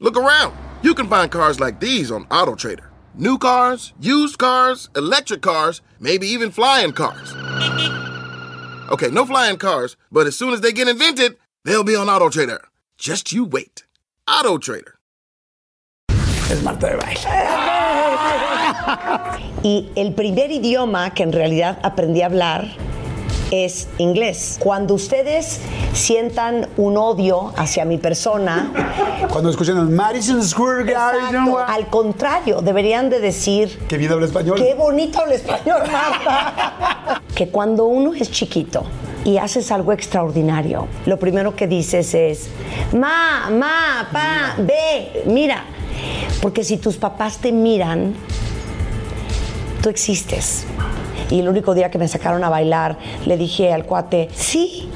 Look around. You can find cars like these on AutoTrader. New cars, used cars, electric cars, maybe even flying cars. Okay, no flying cars, but as soon as they get invented, they'll be on AutoTrader. Just you wait. AutoTrader. Es Marta de baile. Y el primer idioma que en realidad aprendí a hablar es inglés. Cuando ustedes sientan un odio hacia mi persona, Cuando escuchan el Madison Square Garden, al contrario, deberían de decir que bien habla español. Qué bonito el español, Marta. que cuando uno es chiquito y haces algo extraordinario, lo primero que dices es, ma, ma, pa, ve, mira. Porque si tus papás te miran, tú existes. Y el único día que me sacaron a bailar, le dije al cuate, sí.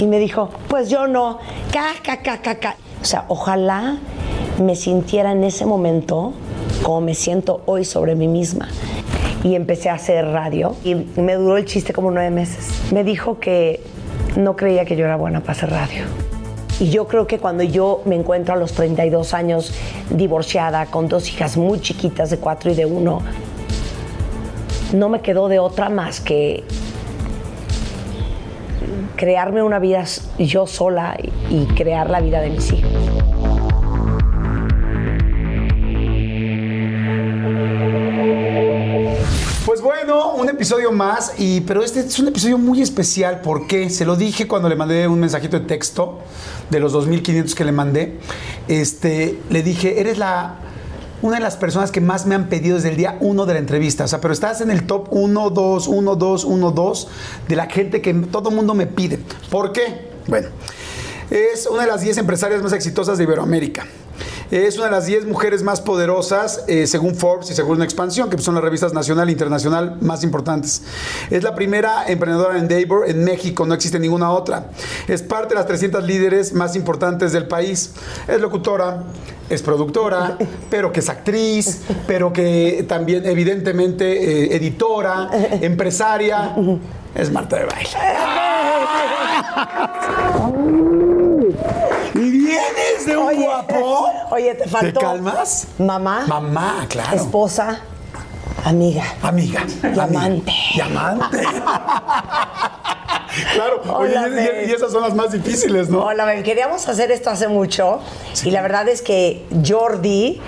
Y me dijo, pues yo no. Ca, ca, ca, ca, ca. O sea, ojalá me sintiera en ese momento como me siento hoy sobre mí misma. Y empecé a hacer radio y me duró el chiste como nueve meses. Me dijo que no creía que yo era buena para hacer radio. Y yo creo que cuando yo me encuentro a los 32 años divorciada, con dos hijas muy chiquitas de 4 y de 1, no me quedó de otra más que crearme una vida yo sola y crear la vida de mis hijos. Pues bueno, un episodio más, y, pero este es un episodio muy especial porque se lo dije cuando le mandé un mensajito de texto de los 2.500 que le mandé. Este, le dije, eres la, una de las personas que más me han pedido desde el día 1 de la entrevista. O sea, pero estás en el top 1, 2, 1, 2, 1, 2 de la gente que todo mundo me pide. ¿Por qué? Bueno, es una de las 10 empresarias más exitosas de Iberoamérica. Es una de las 10 mujeres más poderosas eh, según Forbes y según Expansión, que son las revistas nacional e internacional más importantes. Es la primera emprendedora en Endeavor en México, no existe ninguna otra. Es parte de las 300 líderes más importantes del país. Es locutora, es productora, pero que es actriz, pero que también evidentemente eh, editora, empresaria. Es Marta de Baile. ¿Y vienes de un Oye, guapo? Oye, te faltó. ¿Te calmas? Mamá. Mamá, claro. Esposa. Amiga. Amiga. Y amante. Y amante. claro. Oye, Hola, y- y, esas son las más difíciles, ¿no? Hola, Bel. Queríamos hacer esto hace mucho y la verdad es que Jordi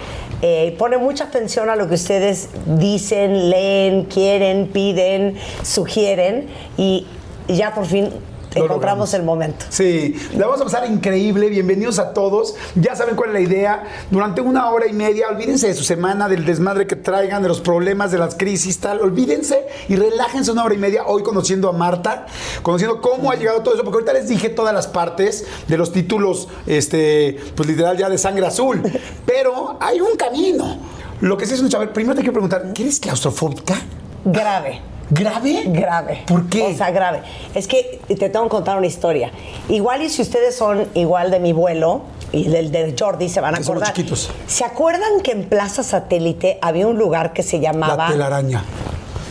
eh, pone mucha atención a lo que ustedes dicen, leen, quieren, piden, sugieren y ya por fin Lo logramos. el momento. Sí, la vamos a pasar increíble. Bienvenidos a todos. Ya saben cuál es la idea. Durante una hora y media, olvídense de su semana, del desmadre que traigan, de los problemas, de las crisis, tal. Olvídense y relájense una hora y media hoy conociendo a Marta, conociendo cómo ha llegado todo eso, porque ahorita les dije todas las partes de los títulos, este, pues literal ya de sangre azul. Pero hay un camino. Lo que sí es un chaval. Primero te quiero preguntar, ¿qué eres claustrofóbica? Grave. ¿Grave? Grave. ¿Por qué? O sea, grave. Es que te tengo que contar una historia. Igual y si ustedes son igual de mi vuelo y del de Jordi se van a Que acordar. chiquitos. ¿Se acuerdan que en Plaza Satélite había un lugar que se llamaba La telaraña.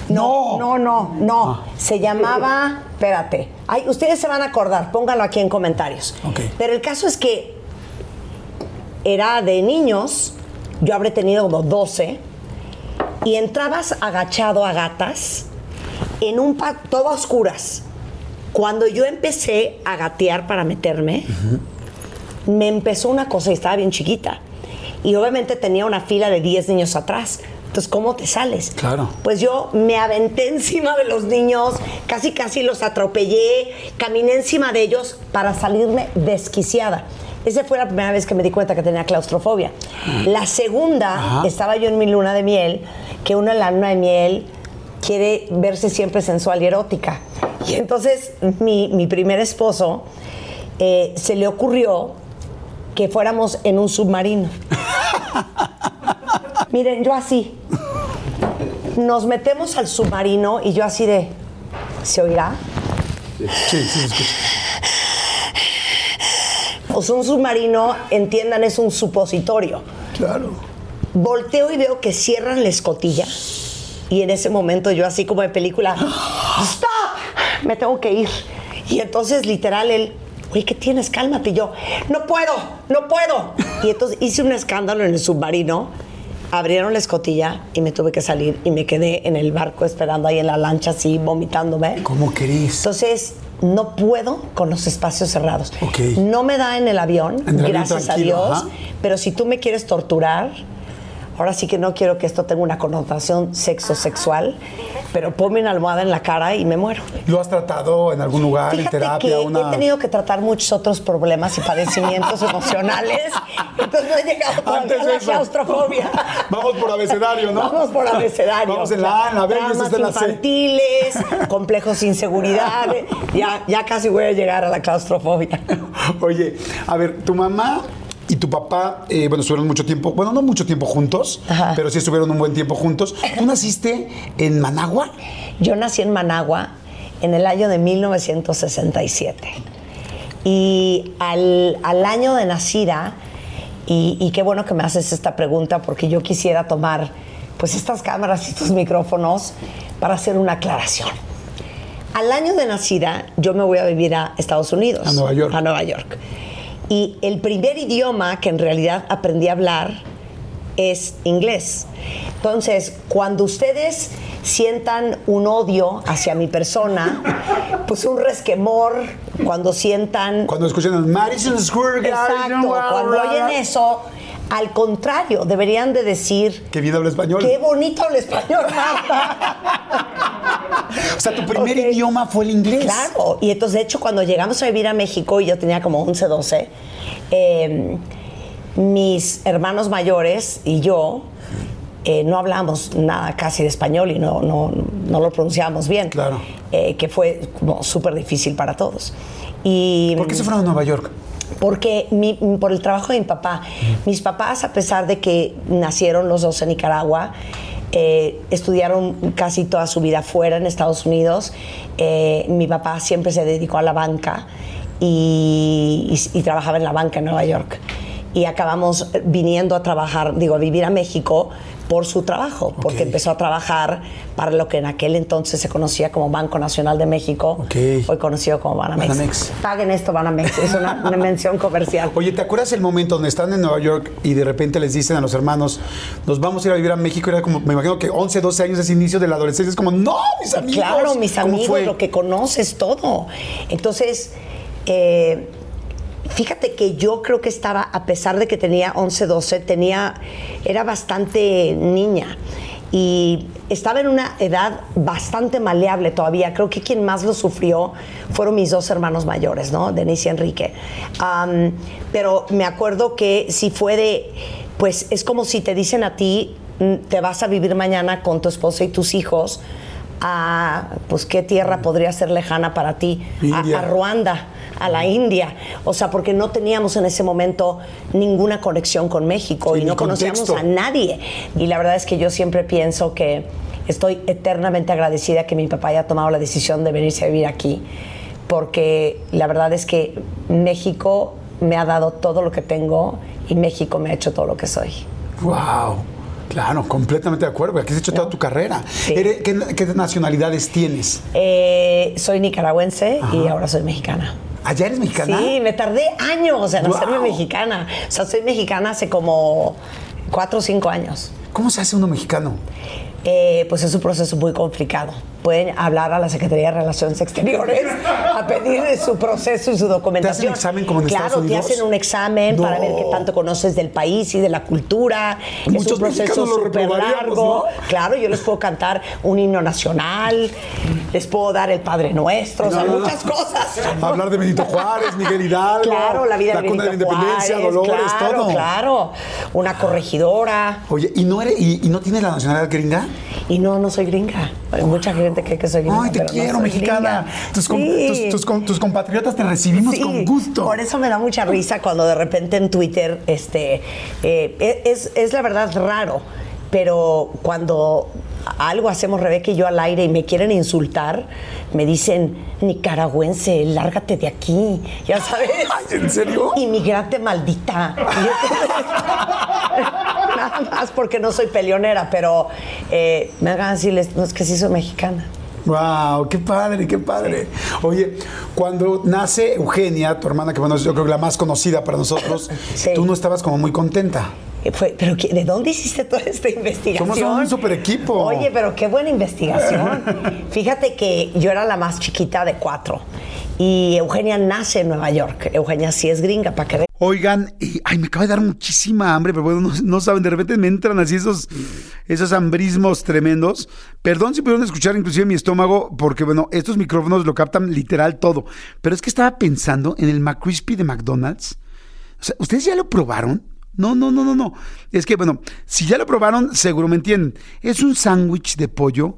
No, no, no, no. Se llamaba, espérate. Ay, ustedes se van a acordar, pónganlo aquí en comentarios. Ok. Pero el caso es que era de niños, yo habré tenido como 12, y entrabas agachado a gatas en un todo a oscuras. Cuando yo empecé a gatear para meterme, me empezó una cosa y estaba bien chiquita. Y obviamente tenía una fila de 10 niños atrás. Entonces, ¿cómo te sales? Claro. Pues yo me aventé encima de los niños, casi casi los atropellé, caminé encima de ellos para salirme desquiciada. Esa fue la primera vez que me di cuenta que tenía claustrofobia. La segunda, Ajá. estaba yo en mi luna de miel, que uno en la luna de miel quiere verse siempre sensual y erótica. Y entonces mi, mi primer esposo eh, se le ocurrió que fuéramos en un submarino. Miren, yo así. Nos metemos al submarino y yo así de. ¿Se oirá? Sí, sí, escucha. O sea, un submarino, entiendan, es un supositorio. Claro. Volteo y veo que cierran la escotilla. Y en ese momento yo así como de película, ¡Stop! Me tengo que ir. Y entonces literal él, oye, ¿qué tienes? Cálmate. Y yo, no puedo, no puedo. Y entonces hice un escándalo en el submarino. Abrieron la escotilla y me tuve que salir y me quedé en el barco esperando ahí en la lancha así vomitándome. ¿Cómo querés? Entonces, no puedo con los espacios cerrados. Ok. No me da en el avión, gracias a Dios. ajá. Pero si tú me quieres torturar, ahora sí que no quiero que esto tenga una connotación sexo-sexual, pero ponme una almohada en la cara y me muero. ¿Lo has tratado en algún lugar, en terapia? que una... he tenido que tratar muchos otros problemas y padecimientos emocionales, entonces no he llegado todavía Antes a la eso. claustrofobia. Vamos por abecedario, ¿no? Vamos por abecedario. Vamos en la A, en la B es en la C. infantiles, complejos de inseguridad. Ya, ya casi voy a llegar a la claustrofobia. Oye, a ver, tu mamá y tu papá, eh, bueno, estuvieron mucho tiempo, bueno, no mucho tiempo juntos, Ajá. pero sí estuvieron un buen tiempo juntos. ¿Tú naciste en Managua? Yo nací en Managua en el año de 1967. Y al, al año de nacida, y, y qué bueno que me haces esta pregunta porque yo quisiera tomar pues estas cámaras y estos micrófonos para hacer una aclaración. Al año de nacida yo me voy a vivir a Estados Unidos. A Nueva York. A Nueva York. Y el primer idioma que en realidad aprendí a hablar es inglés. Entonces, cuando ustedes sientan un odio hacia mi persona, pues un resquemor, cuando sientan... Cuando escuchan Madison Square Garden. Exacto, cuando oyen eso, al contrario, deberían de decir... Que bien habla español. Qué bonito habla español, Marta. O sea, tu primer idioma fue el inglés. Claro, y entonces de hecho cuando llegamos a vivir a México y yo tenía como 11, 12, eh, mis hermanos mayores y yo eh, no hablamos nada casi de español y no, no, no lo pronunciábamos bien, Claro. Eh, que fue como súper difícil para todos. Y, ¿Por qué se fueron a Nueva York? porque mi- por el trabajo de mi papá. Mis papás, a pesar de que nacieron los dos en Nicaragua, eh, estudiaron casi toda su vida fuera en Estados Unidos. Eh, mi papá siempre se dedicó a la banca y, y- y trabajaba en la banca en Nueva York. Y acabamos viniendo a trabajar, digo, a vivir a México por su trabajo, porque empezó a trabajar para lo que en aquel entonces se conocía como Banco Nacional de México, Ok. hoy conocido como Banamex. Banamex. Paguen esto, Banamex, es una, una mención comercial. Oye, ¿te acuerdas el momento donde están en Nueva York y de repente les dicen a los hermanos, nos vamos a ir a vivir a México? Era como, me imagino que 11, 12 años ese inicio de la adolescencia. Es como, no, mis amigos. Claro, mis ¿Cómo amigos, fue? lo que conoces, todo. Entonces, eh, fíjate que yo creo que estaba, a pesar de que tenía 11, 12, tenía, era bastante niña. Y estaba en una edad bastante maleable todavía. Creo que quien más lo sufrió fueron mis dos hermanos mayores, ¿no? Denise y Enrique. Pero me acuerdo que si fue de, pues es como si te dicen a ti, mm, te vas a vivir mañana con tu esposa y tus hijos a, pues, ¿qué tierra podría ser lejana para ti? A-. A, Ruanda, a la India. O sea, porque no teníamos en ese momento ninguna conexión con México Sí, y no conocíamos contexto. a nadie. Y la verdad es que yo siempre pienso que estoy eternamente agradecida que mi papá haya tomado la decisión de venirse a vivir aquí. Porque la verdad es que México me ha dado todo lo que tengo y México me ha hecho todo lo que soy. Wow. Claro, completamente de acuerdo. Aquí has hecho toda tu carrera. Sí. ¿Qué, qué nacionalidades tienes? Eh, soy nicaragüense y ahora soy mexicana. ¿Allá eres mexicana? Sí, me tardé años en hacerme Wow. mexicana. O sea, soy mexicana hace como cuatro o cinco años. ¿Cómo se hace uno mexicano? Eh, pues es un proceso muy complicado. Pueden hablar a la Secretaría de Relaciones Exteriores a pedir su proceso y su documentación. examen como en claro, Estados Unidos? te hacen un examen No. para ver qué tanto conoces del país y de la cultura. es Muchos un proceso súper largo. ¿no? Claro, yo les puedo cantar un himno nacional, les puedo dar el Padre Nuestro, o sea, muchas cosas. Hablar de Benito Juárez, Miguel Hidalgo. Claro, la vida la de de la independencia, Juárez, Dolores, claro, todo. Claro, una corregidora. Oye, ¿y no, eres, y, y no tienes la nacionalidad gringa? Y no, no soy gringa. Mucha gente gente que soy gringa. Ay, te quiero, mexicana. Tus, com- Sí. tus- tus com- tus compatriotas te recibimos Sí, con gusto. Por eso me da mucha risa cuando de repente en Twitter, este, eh, es, es la verdad raro, pero cuando algo hacemos Rebeca y yo al aire y me quieren insultar, me dicen, nicaragüense, lárgate de aquí, ya sabes. ¿en serio? Inmigrante maldita. Nada más porque no soy peleonera, pero eh, me hagan decirles, no, es que sí soy mexicana. Wow, qué padre, qué padre. Oye, cuando nace Eugenia, tu hermana, que bueno, yo creo que la más conocida para nosotros, Sí. tú no estabas como muy contenta. Eh, fue- pero ¿qué- ¿de dónde hiciste toda esta investigación? Somos un super equipo. Oye, pero qué buena investigación. Fíjate que yo era la más chiquita de cuatro y Eugenia nace en Nueva York. Eugenia sí es gringa, para que vean. Oigan, y- ay, me acaba de dar muchísima hambre, pero bueno, no, no saben, de repente me entran así esos, esos hambrismos tremendos. Perdón si pudieron escuchar inclusive mi estómago, porque bueno, estos micrófonos lo captan literal todo. Pero es que estaba pensando en el McCrispy de McDonald's. O sea, ¿ustedes ya lo probaron? No, no, no, no, no. Es que, bueno, si ya lo probaron, seguro me entienden. Es un sándwich de pollo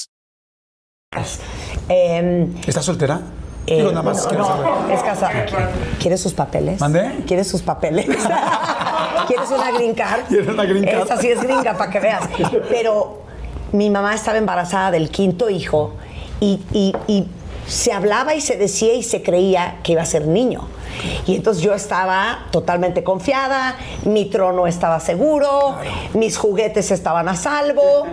Eh, ¿Estás soltera? eh, Digo, nada más no, quiero no, saber. es casada. ¿Quieres sus papeles? ¿Mandé? ¿Quieres sus papeles? ¿Quieres una green card? ¿Quieres una green card? Esa sí es gringa, para que veas. Pero mi mamá estaba embarazada del quinto hijo y, y- y se hablaba y se decía y se creía que iba a ser niño. Y entonces yo estaba totalmente confiada, mi trono estaba seguro, mis juguetes estaban a salvo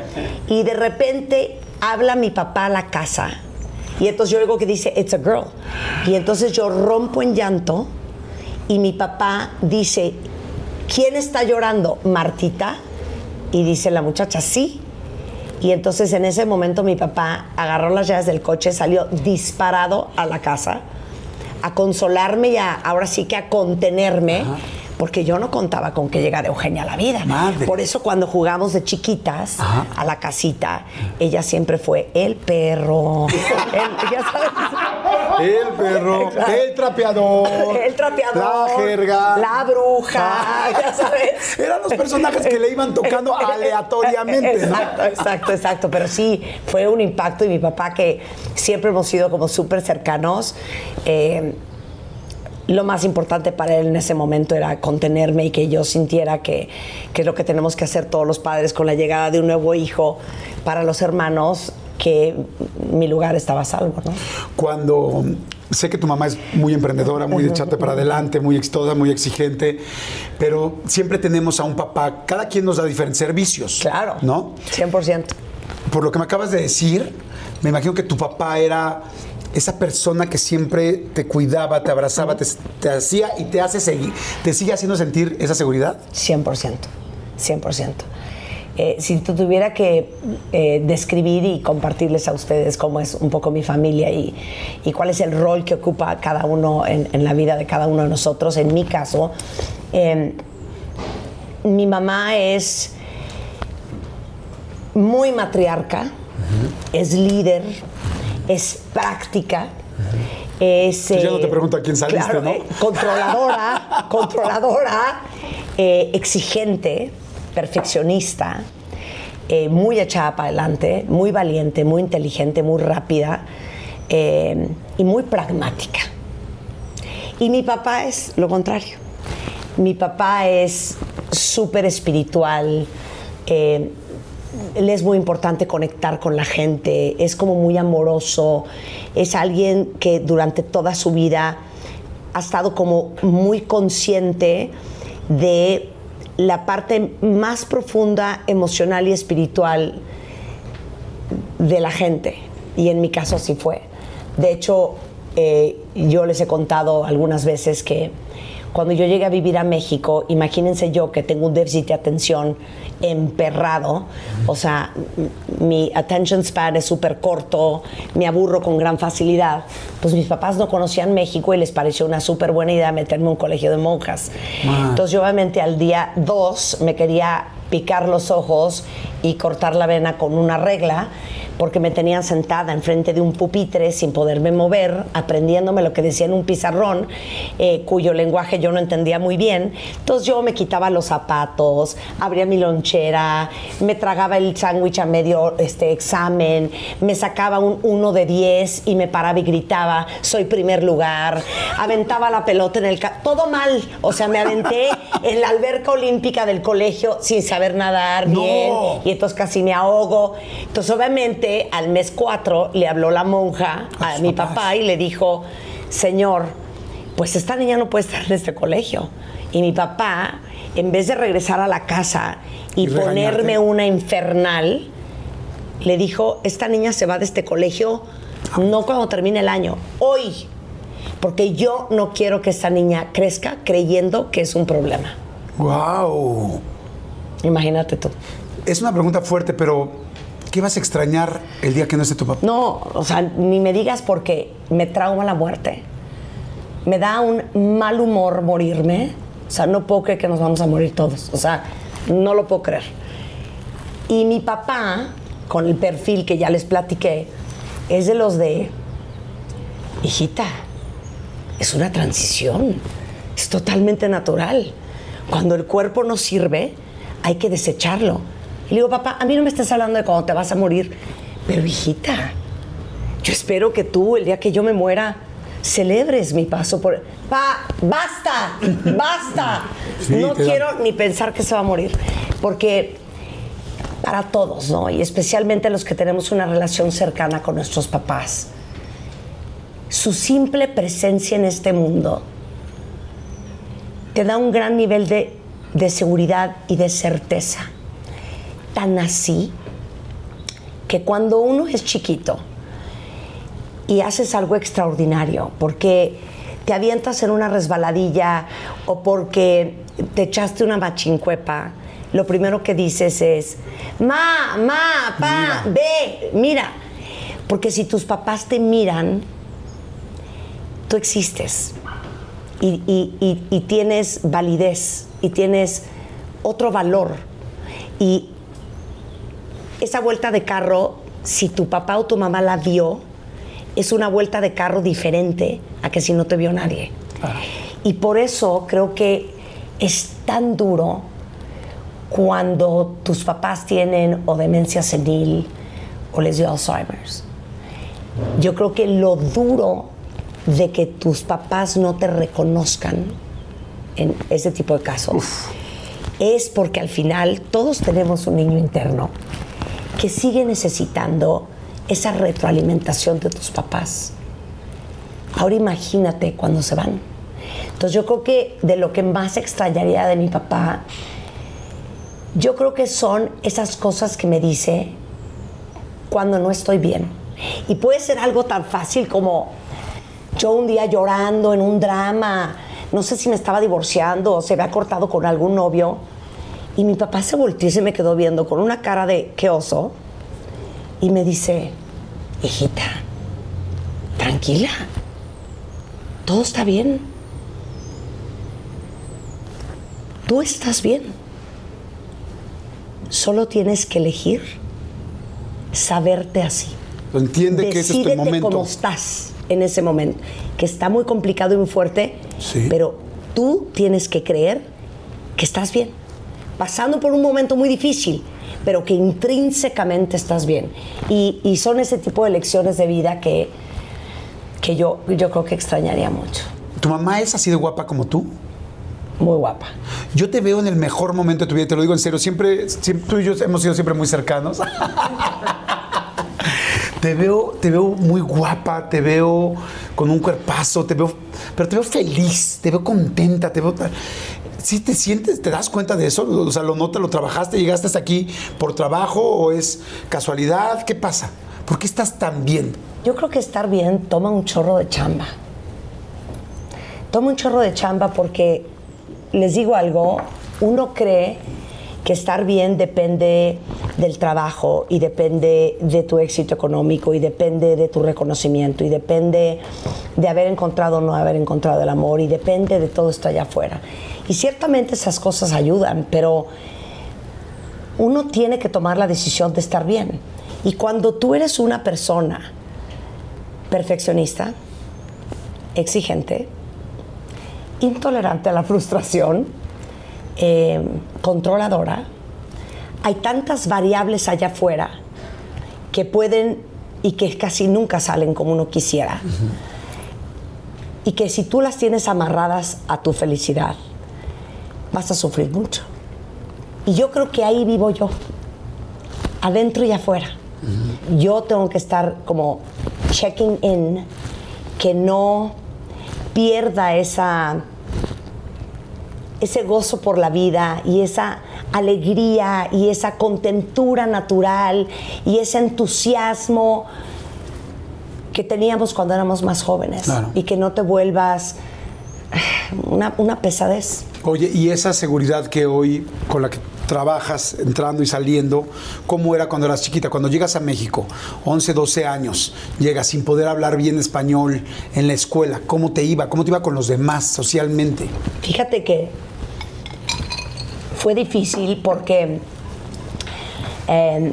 y de repente habla mi papá a la casa y entonces yo oigo que dice, it's a girl. Y entonces yo rompo en llanto y mi papá dice, ¿quién está llorando? Martita. Y dice la muchacha, sí. Y entonces en ese momento mi papá agarró las llaves del coche, salió disparado a la casa a consolarme y a, ahora sí que a contenerme, porque yo no contaba con que llegara Eugenia a la vida. Madre. Por eso cuando jugamos de chiquitas Ajá. a la casita, ella siempre fue el perro, el- ya sabes. El perro, el trapeador, El trapeador, la jerga, la bruja, ya sabes. Eran los personajes que le iban tocando aleatoriamente, ¿no? Exacto, exacto, exacto. Pero sí, fue un impacto y mi papá, que siempre hemos sido como súper cercanos, eh, lo más importante para él en ese momento era contenerme y que yo sintiera que, que es lo que tenemos que hacer todos los padres con la llegada de un nuevo hijo para los hermanos, que mi lugar estaba a salvo, ¿no? Cuando sé que tu mamá es muy emprendedora, muy de echarte para adelante, muy exitosa, muy exigente, pero siempre tenemos a un papá, cada quien nos da diferentes servicios. Claro. ¿No? 100%. Por lo que me acabas de decir, me imagino que tu papá era esa persona que siempre te cuidaba, te abrazaba, te, te hacía y te hace seguir, te sigue haciendo sentir esa seguridad. 100%, 100%. Eh, si tú tuviera que eh, describir y compartirles a ustedes cómo es un poco mi familia y, y cuál es el rol que ocupa cada uno en, en la vida de cada uno de nosotros, en mi caso, eh, mi mamá es muy matriarca, es líder, es práctica. Es, Yo ya no eh, te pregunto a quién saliste, claro, ¿no? eh, controladora, controladora, eh, exigente, perfeccionista, eh, muy echada para adelante, muy valiente, muy inteligente, muy rápida eh, y muy pragmática. Y mi papá es lo contrario. Mi papá es súper espiritual, eh, le es muy importante conectar con la gente, es como muy amoroso, es alguien que durante toda su vida ha estado como muy consciente de la parte más profunda, emocional y espiritual de la gente. Y en mi caso así fue. De hecho, eh, yo les he contado algunas veces que cuando yo llegué a vivir a México, imagínense yo que tengo un déficit de atención emperrado, o sea, mi attention span es súper corto, me aburro con gran facilidad, pues mis papás no conocían México y les pareció una súper buena idea meterme en un colegio de monjas. Entonces yo obviamente al día dos me quería picar los ojos y cortar la vena con una regla porque me tenían sentada enfrente de un pupitre sin poderme mover, aprendiéndome lo que decía en un pizarrón, eh, cuyo lenguaje yo no entendía muy bien. Entonces yo me quitaba los zapatos, abría mi lonchera, me tragaba el sándwich a medio este, examen, me sacaba un uno de 10 y me paraba y gritaba, soy primer lugar, aventaba la pelota en el... todo mal, o sea, me aventé en la alberca olímpica del colegio sin saber nadar bien y entonces casi me ahogo. Entonces obviamente al mes cuatro le habló la monja a, mi papá y le dijo, señor, pues esta niña no puede estar en este colegio. Y mi papá, en vez de regresar a la casa y, ponerme una infernal, le dijo, esta niña se va de este colegio no cuando termine el año, hoy. Porque yo no quiero que esta niña crezca creyendo que es un problema. ¡Wow! Imagínate tú. Es una pregunta fuerte, pero ¿Qué vas a extrañar el día que no esté tu papá? No, o sea, ni me digas porque me trauma la muerte. Me da un mal humor morirme. O sea, no puedo creer que nos vamos a morir todos. O sea, no lo puedo creer. Y mi papá, con el perfil que ya les platiqué, es de los de, hijita, es una transición. Es totalmente natural. Cuando el cuerpo no sirve, hay que desecharlo y le digo, papá, a mí no me estás hablando de cuando te vas a morir, pero hijita, yo espero que tú, el día que yo me muera, celebres mi paso por... Pa, basta, basta. no quiero ni pensar que se va a morir, porque para todos, ¿no? Y especialmente los que tenemos una relación cercana con nuestros papás, su simple presencia en este mundo te da un gran nivel de, de seguridad y de certeza tan así que cuando uno es chiquito y haces algo extraordinario, porque te avientas en una resbaladilla o porque te echaste una machincuepa, lo primero que dices es, ma, ma, pa, ve, mira. Porque si tus papás te miran, tú existes y, y tienes validez y tienes otro valor. Y esa vuelta de carro, si tu papá o tu mamá la vio, es una vuelta de carro diferente a que si no te vio nadie. Ah. Y por eso creo que es tan duro cuando tus papás tienen o demencia senil o les dio Alzheimer's. Yo creo que lo duro de que tus papás no te reconozcan en ese tipo de casos es porque al final todos tenemos un niño interno que sigue necesitando esa retroalimentación de tus papás. Ahora imagínate cuando se van. Entonces yo creo que de lo que más extrañaría de mi papá, yo creo que son esas cosas que me dice cuando no estoy bien. Y puede ser algo tan fácil como yo un día llorando en un drama, no sé si me estaba divorciando o se había cortado con algún novio y mi papá se volteó y se me quedó viendo con una cara de qué oso. Y me dice, hijita, tranquila, todo está bien. Tú estás bien. Solo tienes que elegir saberte así. Entiende que ese es tu momento. cómo estás en ese momento, que está muy complicado y muy fuerte, pero tú tienes que creer que estás bien pasando por un momento muy difícil, pero que intrínsecamente estás bien. Y, son ese tipo de lecciones de vida que, que yo, yo creo que extrañaría mucho. ¿Tu mamá es así de guapa como tú? muy guapa. Yo te veo en el mejor momento de tu vida, te lo digo en serio. Siempre, siempre tú y yo hemos sido siempre muy cercanos. te veo, te veo muy guapa, te veo con un cuerpazo, te veo, pero te veo feliz, te veo contenta, te veo. ¿Sí te sientes, te das cuenta de eso? O sea, lo notas, lo trabajaste, llegaste hasta aquí por trabajo o es casualidad, ¿qué pasa? ¿Por qué estás tan bien? Yo creo que estar bien toma un chorro de chamba. Toma un chorro de chamba porque les digo algo, uno cree que estar bien depende del trabajo y depende de tu éxito económico y depende de tu reconocimiento y depende de haber encontrado o no haber encontrado el amor y depende de todo esto allá afuera. Y ciertamente esas cosas ayudan, pero uno tiene que tomar la decisión de estar bien. Y cuando tú eres una persona perfeccionista, exigente, intolerante a la frustración, eh, controladora, hay tantas variables allá afuera que pueden y que casi nunca salen como uno quisiera. Y que si tú las tienes amarradas a tu felicidad, vas a sufrir mucho. Y yo creo que ahí vivo yo, adentro y afuera. Yo tengo que estar como checking in, que no pierda esa, ese gozo por la vida y esa alegría y esa contentura natural y ese entusiasmo que teníamos cuando éramos más jóvenes Claro. y que no te vuelvas una, una pesadez. Oye, y esa seguridad que hoy con la que trabajas entrando y saliendo, ¿cómo era cuando eras chiquita? Cuando llegas a México, 11, 12 años, llegas sin poder hablar bien español en la escuela, ¿cómo te iba? ¿Cómo te iba con los demás socialmente? Fíjate que fue difícil porque eh,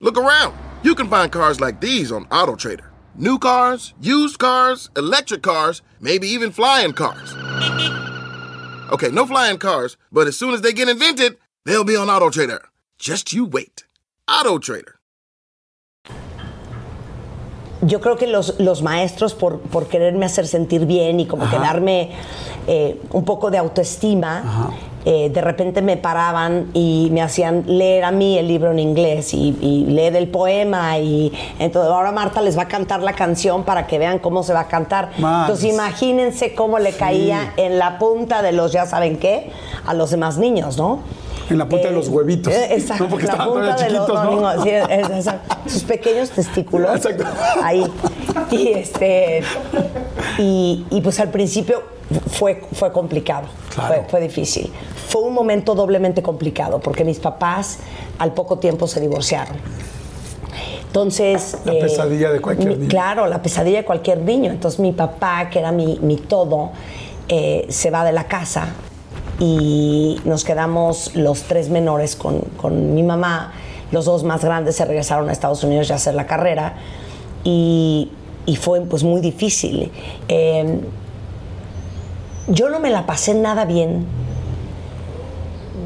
Look around. You can find cars like these on AutoTrader. New cars, used cars, electric cars, maybe even flying cars. Okay, no flying cars, but as soon as they get invented, they'll be on AutoTrader. Just you wait. AutoTrader. yo creo que los, los maestros, por, por quererme hacer sentir bien y como que darme eh, un poco de autoestima, eh, de repente me paraban y me hacían leer a mí el libro en inglés y, y leer el poema. Y entonces ahora Marta les va a cantar la canción para que vean cómo se va a cantar. Entonces imagínense cómo le caía en la punta de los, ya saben qué, a los demás niños, ¿no? En la punta de los huevitos. eh, Exacto, No, porque la estaban todavía los- chiquitos, ¿no? no, sí, es- exacto. sus pequeños testículos. Exacto. Ahí. Y este. Y, y pues al principio fue, fue complicado. Claro. Fue, fue difícil. Fue un momento doblemente complicado porque mis papás al poco tiempo se divorciaron. Entonces. La pesadilla de cualquier mi- niño. Claro, la pesadilla de cualquier niño. Entonces mi papá, que era mi, mi todo, eh, se va de la casa y nos quedamos los tres menores con, con mi mamá. Los dos más grandes se regresaron a Estados Unidos a hacer la carrera y, fue pues muy difícil. Eh, yo no me la pasé nada bien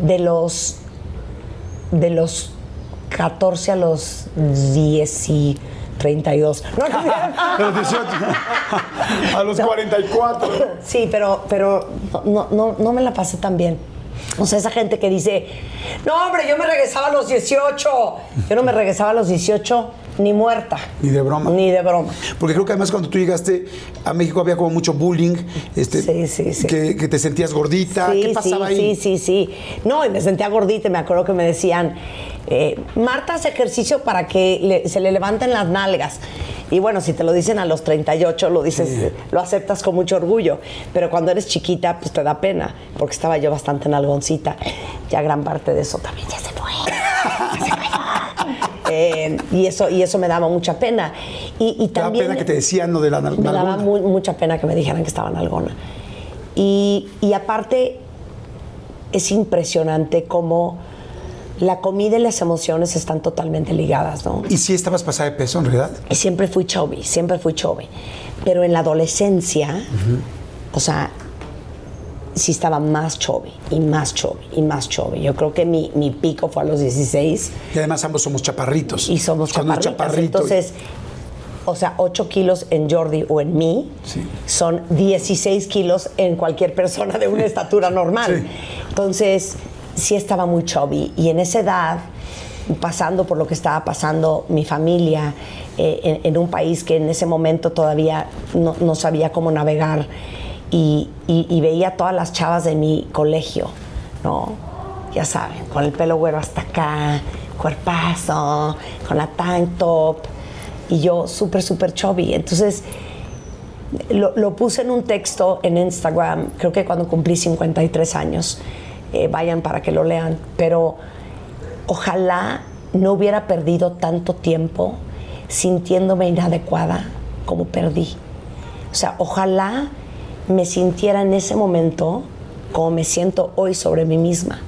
de los de los 14 a los 10 y 32. No, no, no. A los 18. A los 44. Sí, pero, pero no, no, no me la pasé tan bien. O sea, esa gente que dice, no, hombre, yo me regresaba a los 18. Yo no me regresaba a los 18 ni muerta. Ni de broma. Ni de broma. Porque creo que además cuando tú llegaste a México había como mucho bullying, este, Sí, sí, sí. Que, que te sentías gordita. Sí, ¿Qué pasaba sí, ahí? sí, sí, sí. No, y me sentía gordita y me acuerdo que me decían, eh, Marta hace ejercicio para que le- se le levanten las nalgas. Y bueno, si te lo dicen a los 38, lo dices, lo aceptas con mucho orgullo. Pero cuando eres chiquita, pues te da pena, porque estaba yo bastante nalgoncita. Ya gran parte de eso también ya se fue. Ya se cayó. Eh, y, eso, y eso me daba mucha pena. Y, y Te da también pena que te decían lo de la me daba mucha pena que me dijeran que estaba nalgona. Y, y aparte, es impresionante cómo la comida y las emociones están totalmente ligadas, ¿no? ¿Y si estabas pasada de peso en realidad? Siempre fui chubby, siempre fui chubby. Pero en la adolescencia, o sea, sí estaba más chubby y más chubby y más chubby. Yo creo que mi, mi pico fue a los 16 Y además ambos somos chaparritos. y somos Cuando eres chaparritas. chaparrito y- Entonces, o sea, 8 kilos en Jordi o en mí Sí. son 16 kilos en cualquier persona de una estatura normal. Sí. Entonces, sí estaba muy chubby. Y en esa edad, pasando por lo que estaba pasando mi familia, eh, en, en un país que en ese momento todavía no, no sabía cómo navegar, y, y- y veía todas las chavas de mi colegio, ¿no? Ya saben, con el pelo güero hasta acá, cuerpazo, con la tank top, y yo súper, súper chubby. Entonces, lo, lo puse en un texto en Instagram, creo que cuando cumplí 53 años. Eh, vayan para que lo lean. Pero ojalá no hubiera perdido tanto tiempo sintiéndome inadecuada como perdí. O sea, ojalá me sintiera en ese momento como me siento hoy sobre mí misma.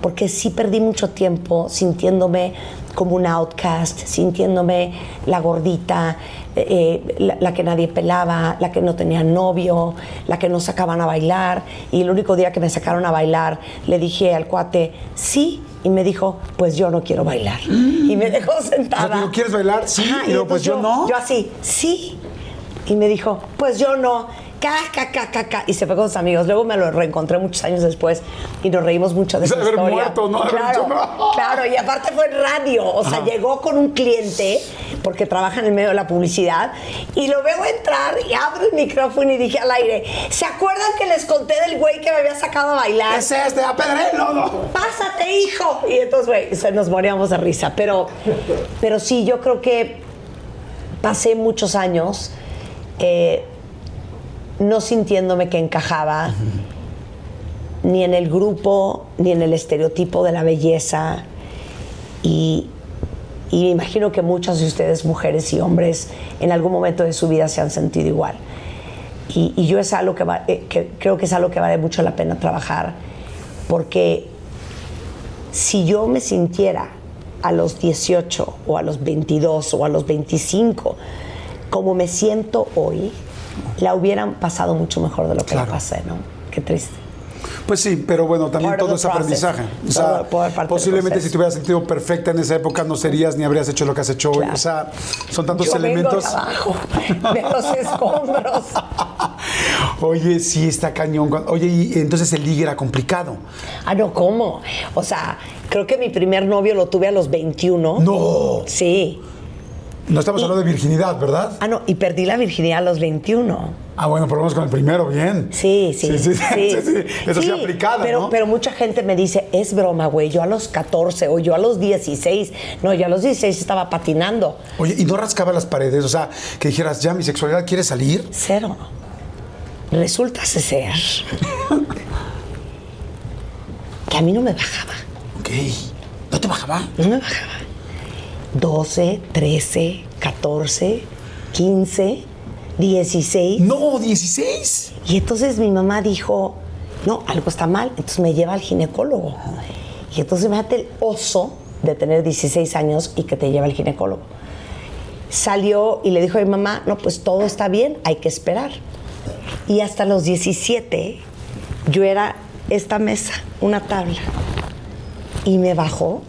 Porque sí perdí mucho tiempo sintiéndome como un outcast, sintiéndome la gordita, eh, la, la que nadie pelaba, la que no tenía novio, la que no sacaban a bailar. Y el único día que me sacaron a bailar, le dije al cuate, sí. Y me dijo, pues yo no quiero bailar. Y me dejó sentada. O sea, te digo, ¿quieres bailar? Sí. Y luego, pues, entonces yo no. Yo así, sí. Y me dijo, pues yo no. Ca, ca, ca, ca, ca. Y se fue con sus amigos. Luego me lo reencontré muchos años después y nos reímos mucho de debe haber historia. muerto, ¿no? Haber Claro, dicho, no. claro. Y aparte fue en radio. O sea, llegó con un cliente porque trabaja en el medio de la publicidad y lo veo entrar y abro el micrófono y dije al aire, ¿se acuerdan que les conté del güey que me había sacado a bailar? Es este, a Pedrelo, no. pásate, hijo. Y entonces, güey, se nos moríamos de risa. Pero, pero sí, yo creo que pasé muchos años eh, no sintiéndome que encajaba ni en el grupo, ni en el estereotipo de la belleza. Y, y me imagino que muchas de ustedes, mujeres y hombres, en algún momento de su vida se han sentido igual. Y, y yo es algo que, va- eh, que creo que es algo que vale mucho la pena trabajar, porque si yo me sintiera a los 18 o a los 22 o a los 25 como me siento hoy, la hubieran pasado mucho mejor de lo que la Claro. pasé, ¿no? Qué triste. Pues sí, pero bueno, también Part todo es aprendizaje. O sea, Todo- todo posiblemente si te hubieras sentido perfecta en esa época no serías ni habrías hecho lo que has hecho hoy. O sea, son tantos yo elementos. vengo de abajo, de los escombros. Oye, sí, está cañón. Oye, y entonces el ligue era complicado. Ah, no, ¿cómo? O sea, creo que mi primer novio lo tuve a los 21. No. Sí. No estamos hablando de virginidad, ¿verdad? Ah, no, y perdí la virginidad a los 21. Ah, bueno, menos con el primero, bien. Sí, sí. Sí, sí, sí, sí. Eso sí, aplicada, pero, ¿no? Pero mucha gente me dice, es broma, güey, yo a los 14 o yo a los 16. No, yo a los 16 estaba patinando. Oye, ¿y no rascaba las paredes? O sea, que dijeras, ya, mi sexualidad quiere salir. Cero. Resulta ser que a mí no me bajaba. Ok. ¿No te bajaba? No me bajaba. 12, 13, 14, 15, 16. No, 16. Y entonces mi mamá dijo, no, algo está mal. Entonces me lleva al ginecólogo. Y entonces imagínate el oso de tener 16 años y que te lleva al ginecólogo. Salió y le dijo a mi mamá, no, pues todo está bien, hay que esperar. Y hasta los 17 yo era esta mesa, una tabla. Y me bajó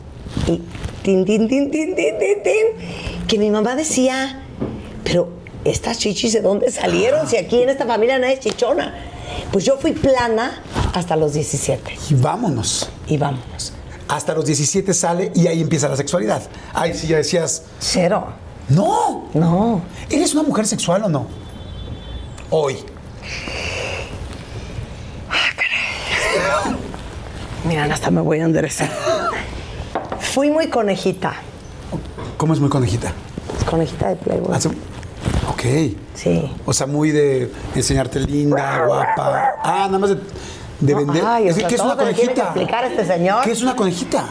y tin, tin, tin, tin, tin, tin, tin, que mi mamá decía, pero estas chichis de dónde salieron si aquí en esta familia nadie es chichona. Pues yo fui plana hasta los 17 Y vámonos. y vámonos. Hasta los 17 sale y ahí empieza la sexualidad. Ay, sí, ya decías, Cero. no. No. ¿Eres una mujer sexual o no? Hoy. Mira, hasta me voy a enderezar. Fui muy conejita. ¿Cómo es muy conejita? Conejita de Playboy. Hace- Ok. Sí. O sea, muy de enseñarte linda, guapa. Ah, nada más de, de No, vender. ay, o es sea, ¿qué es una tiene que conejita? explicar este señor. ¿Qué es una conejita?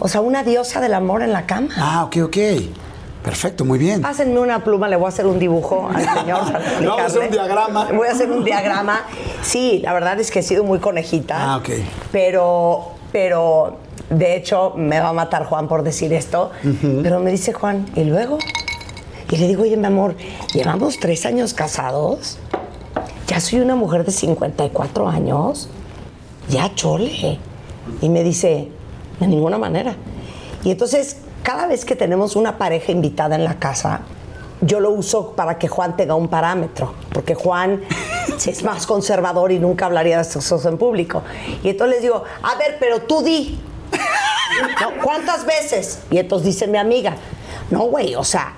O sea, una diosa del amor en la cama. Ah, ok, ok. Perfecto, muy bien. Pásenme una pluma, le voy a hacer un dibujo al señor. para Le vamos a hacer un diagrama. Voy a hacer un diagrama. Sí, la verdad es que he sido muy conejita. Ah, ok. Pero, pero, de hecho, me va a matar Juan por decir esto. Pero me dice Juan, ¿y luego? Y le digo, oye, mi amor, llevamos tres años casados. Ya soy una mujer de 54 años. Ya chole. Y me dice, de ninguna manera. Y entonces, cada vez que tenemos una pareja invitada en la casa, yo lo uso para que Juan tenga un parámetro, porque Juan es más conservador y nunca hablaría de cosas en público. Y entonces les digo, a ver, pero tú di, ¿no? ¿cuántas veces? Y entonces dice mi amiga, no, güey, o sea,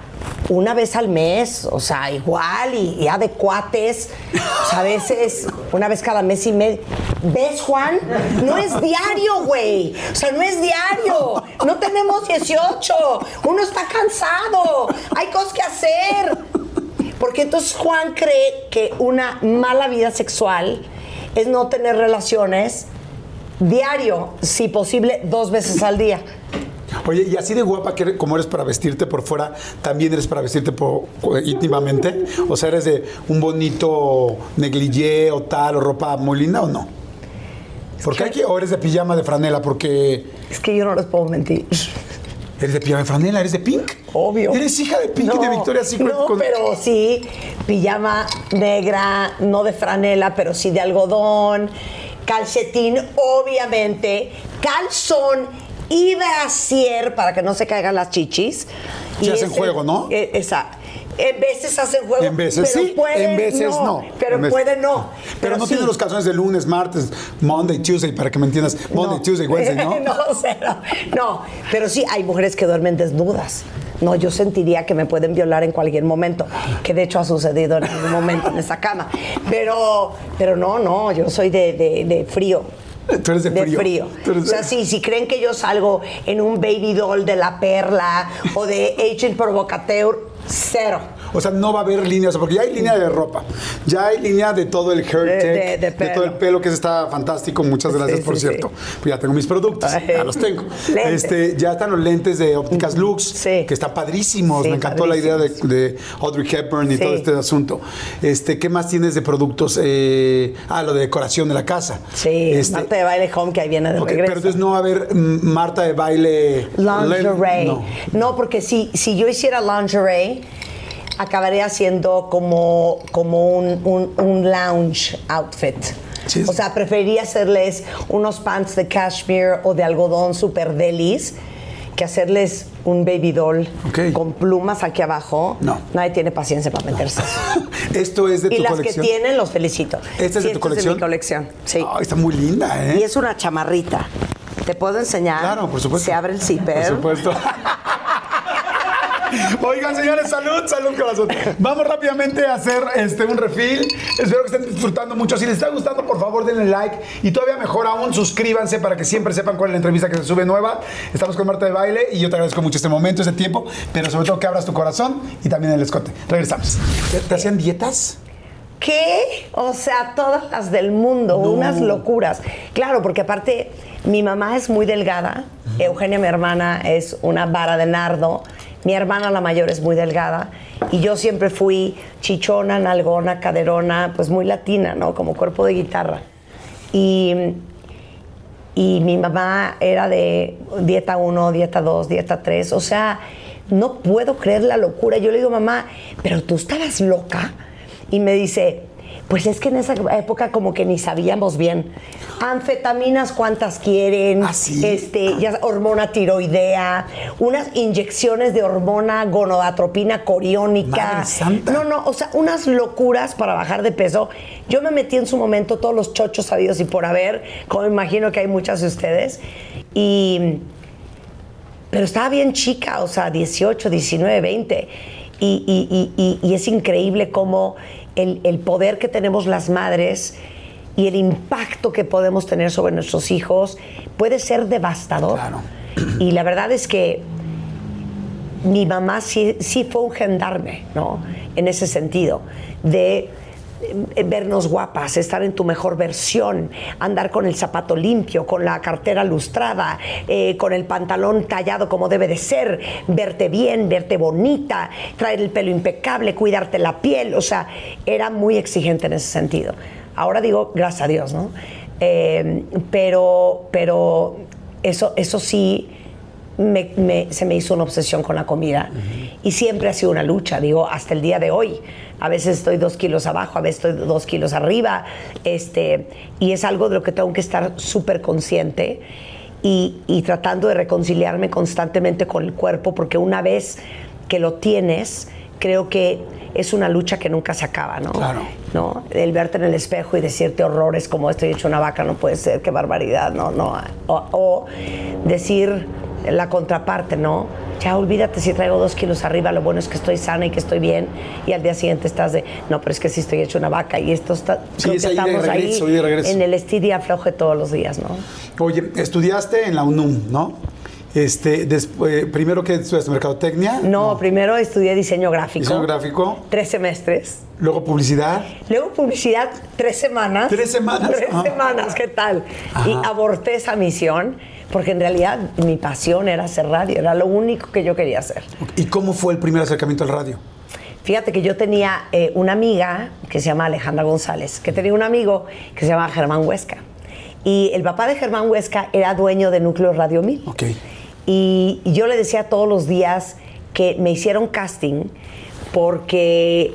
una vez al mes, o sea, igual, y ya de cuates, o sea, a veces una vez cada mes y medio. ¿Ves, Juan? No es diario, güey. O sea, no es diario. No tenemos 18. Uno está cansado. Hay cosas que hacer. Porque entonces Juan cree que una mala vida sexual es no tener relaciones diario, si posible, dos veces al día. Oye, y así de guapa que eres- como eres para vestirte por fuera, también eres para vestirte por, íntimamente. O sea, eres de un bonito negligé o tal, o ropa muy linda o no. Porque hay que, o eres de pijama de franela, porque Es que yo no les puedo mentir. eres de pijama de franela, eres de Pink. Obvio. Eres hija de Pink y de No, Victoria's Secret. No, con- pero sí, pijama negra, no de franela, pero sí de algodón, calcetín, obviamente, calzón y brasier para que no se caigan las chichis. Se Y hacen ese- juego, ¿no? eh, Esa. En veces hacen juego. En veces pero sí, pueden en veces no. Pero veces- pueden no. Pero, no sí. tiene los calzones de lunes, martes, Monday, Tuesday, para que me entiendas. Monday, No. Tuesday, Wednesday, ¿no? no, cero. No, pero sí hay mujeres que duermen desnudas. No, yo sentiría que me pueden violar en cualquier momento, que de hecho ha sucedido en algún momento en esa cama. Pero, pero no, no, yo soy de, de- de frío. Tú eres de frío. Tú eres O sea, de- sí, si creen que yo salgo en un baby doll de la perla o de Agent Provocateur, cero. O sea, no va a haber líneas, porque ya hay línea de ropa, ya hay línea de todo el hair De- tech, de- de de, todo el pelo. que está fantástico. Muchas gracias, Sí, por sí, cierto. Pues ya tengo mis productos, ya los tengo. Lentes. Este, ya están los lentes de ópticas Lux, que están padrísimos. Me encantó la idea de, Audrey Hepburn y todo este asunto. Este, ¿Qué más tienes de productos? Eh, ah, lo de decoración de la casa. Sí, Este, Marta de baile home que ahí viene de regreso. pero entonces no va a haber mm, Marta de baile. Lingerie. No. No. porque si, si yo hiciera lingerie, acabaría haciendo como, como un, un- un lounge outfit. Sí. O sea, preferiría hacerles unos pants de cashmere o de algodón super delis que hacerles un baby doll con plumas aquí abajo. No. Nadie tiene paciencia para meterse. Esto es de Y tu las colección. que tienen, los felicito. ¿Esta es Sí, de tu colección? mi colección, sí. Ay, está muy linda, ¿eh? Y es una chamarrita. ¿Te puedo enseñar? Claro, por supuesto. Se abre el zipper. Por supuesto. Oigan, señores, salud, salud, corazón. Vamos rápidamente a hacer este, un refill. Espero que estén disfrutando mucho. Si les está gustando, por favor, denle like. Y todavía mejor aún, suscríbanse para que siempre sepan cuál es la entrevista que se sube nueva. Estamos con Marta de Baile y yo te agradezco mucho este momento, este tiempo, pero sobre todo que abras tu corazón y también el escote. Regresamos. ¿Te, te hacían dietas? ¿Qué? O sea, todas las del mundo, unas locuras. Claro, porque aparte mi mamá es muy delgada, Eugenia, mi hermana, es una vara de nardo, mi hermana la mayor es muy delgada y yo siempre fui chichona, nalgona, caderona, pues muy latina, ¿no? Como cuerpo de guitarra. Y, y mi mamá era de dieta 1, dieta 2, dieta 3, o sea, no puedo creer la locura. Yo le digo, mamá, pero tú estabas loca. Y me dice, pues es que en esa época como que ni sabíamos bien. Anfetaminas, ¿cuántas quieren? ¿Ah, sí? Este, ya, hormona tiroidea, unas inyecciones de hormona gonadotropina coriónica. No, no, o sea, unas locuras para bajar de peso. Yo me metí en su momento todos los chochos sabidos y por haber, como imagino que hay muchas de ustedes. Y pero estaba bien chica, o sea, 18, 19, 20. Y, y- y- y- es increíble cómo el, el poder que tenemos las madres y el impacto que podemos tener sobre nuestros hijos puede ser devastador. Claro. Y la verdad es que mi mamá sí, sí fue un gendarme, ¿no? En ese sentido, de vernos guapas, estar en tu mejor versión, andar con el zapato limpio, con la cartera lustrada, eh, con el pantalón tallado como debe de ser, verte bien, verte bonita, traer el pelo impecable, cuidarte la piel, o sea, era muy exigente en ese sentido. Ahora digo, gracias a Dios, ¿no? Eh, pero, pero eso, eso sí se me hizo una obsesión con la comida. Y siempre ha sido una lucha, digo, hasta el día de hoy. A veces estoy dos kilos abajo, a veces estoy dos kilos arriba. Este, y es algo de lo que tengo que estar súper consciente y, y tratando de reconciliarme constantemente con el cuerpo, porque una vez que lo tienes, creo que es una lucha que nunca se acaba, ¿no? Claro. ¿No? El verte en el espejo y decirte horrores como estoy hecho una vaca no puede ser, qué barbaridad, ¿no? no o, o decir la contraparte, ¿no? Ya olvídate si traigo dos kilos arriba, lo bueno es que estoy sana y que estoy bien. Y al día siguiente estás de, no, pero es que sí estoy hecho una vaca. Y esto está, sí, estamos ahí en el estiria floje todos los días, ¿no? Oye, estudiaste en la UNUM, ¿no? Este, después, primero que estudiaste mercadotecnia. No, primero estudié diseño gráfico. Diseño gráfico. Tres semestres. Luego publicidad. Luego publicidad, tres semanas. Tres semanas. Tres ah. semanas, ¿qué tal? Y aborté esa misión porque en realidad mi pasión era hacer radio, era lo único que yo quería hacer. ¿Y cómo fue el primer acercamiento al radio? Fíjate que yo tenía eh, una amiga que se llama Alejandra González, que tenía un amigo que se llama Germán Huesca. Y el papá de Germán Huesca era dueño de Núcleo Radio 1000. Ok. Y yo le decía todos los días que me hicieron casting porque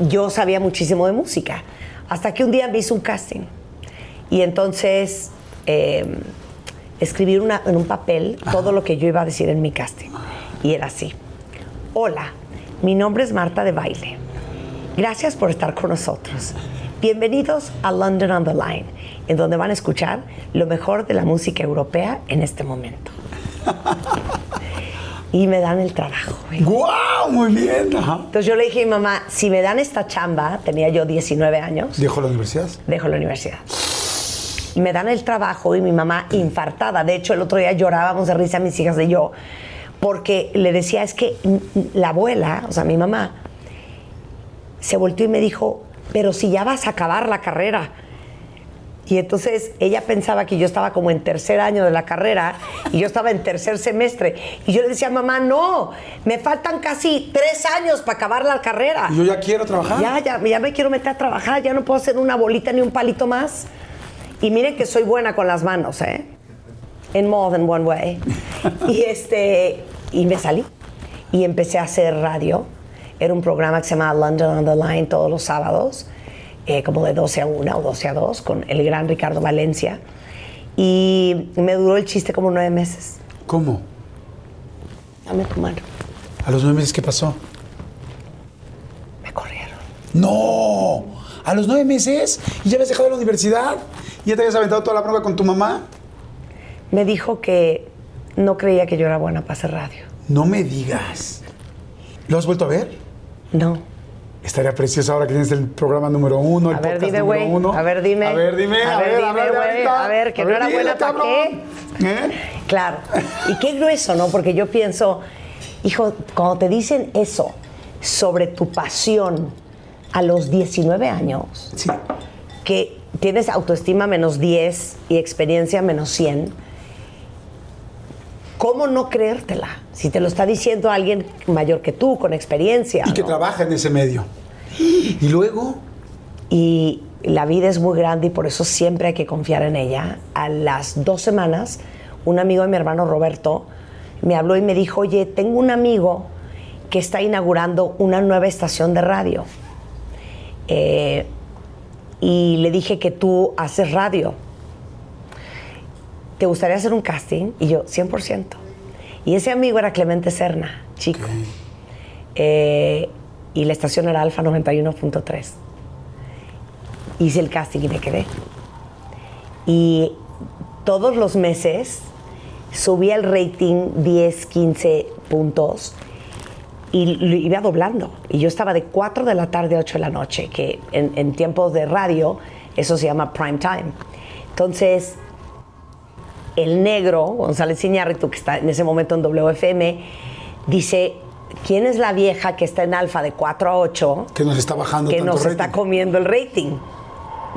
yo sabía muchísimo de música. Hasta que un día me hizo un casting. Y entonces eh, escribí en un papel todo lo que yo iba a decir en mi casting. Y era así. Hola, mi nombre es Marta de Baile. Gracias por estar con nosotros. Bienvenidos a London on the Line, en donde van a escuchar lo mejor de la música europea en este momento. y me dan el trabajo. ¡Guau! Muy bien. Entonces yo le dije a mi mamá, si me dan esta chamba, tenía yo 19 años. ¿Dejo la universidad? Dejo la universidad. Y me dan el trabajo y mi mamá infartada. De hecho, el otro día llorábamos de risa mis hijas y yo, porque le decía, es que la abuela, o sea, mi mamá, se volteó y me dijo, pero si ya vas a acabar la carrera, y entonces ella pensaba que yo estaba como en tercer año de la carrera y yo estaba en tercer semestre. Y yo le decía, mamá, no, me faltan casi tres años para acabar la carrera. Y yo ya quiero trabajar. Ya, ya, ya me quiero meter a trabajar, ya no puedo hacer una bolita ni un palito más. Y miren que soy buena con las manos, ¿eh? In more than one way. y, este, y me salí. Y empecé a hacer radio. Era un programa que se llamaba London on the Line todos los sábados eh, como de 12 a 1 o 12 a 2 con el gran Ricardo Valencia. Y me duró el chiste como nueve meses. ¿Cómo? Dame tu mano. ¿A los nueve meses qué pasó? Me corrieron. ¡No! ¿A los nueve meses? ¿Y ya habías dejado la universidad? ¿Y ya te habías aventado toda la prueba con tu mamá? Me dijo que no creía que yo era buena para hacer radio. No me digas. ¿Lo has vuelto a ver? No. Estaría precioso ahora que tienes el programa número uno, el a ver, podcast dime, número uno. A ver, dime. A ver, dime. A, ver, dime, güey. A ver, que no era buena para qué. ¿Eh? Claro. Y qué grueso, ¿no? Porque yo pienso, hijo, cuando te dicen eso sobre tu pasión a los 19 años, sí. que tienes autoestima menos 10 y experiencia menos 100, ¿cómo no creértela? Si te lo está diciendo alguien mayor que tú, con experiencia. Y que trabaja en ese medio. Y luego. Y la vida es muy grande y por eso siempre hay que confiar en ella. A las dos semanas, un amigo de mi hermano Roberto me habló y me dijo: Oye, tengo un amigo que está inaugurando una nueva estación de radio. Eh, y le dije que tú haces radio. ¿Te gustaría hacer un casting? Y yo, 100%. Y ese amigo era Clemente Serna, chico. Eh, y la estación era Alfa 91.3. Hice el casting y me quedé. Y todos los meses subía el rating 10, 15 puntos y lo iba doblando. Y yo estaba de 4 de la tarde a 8 de la noche, que en, en tiempos de radio eso se llama prime time. Entonces, el negro, González Iñárritu, que está en ese momento en WFM, dice, ¿quién es la vieja que está en alfa de 4 a 8 Que nos está bajando que tanto nos rating. está comiendo el rating?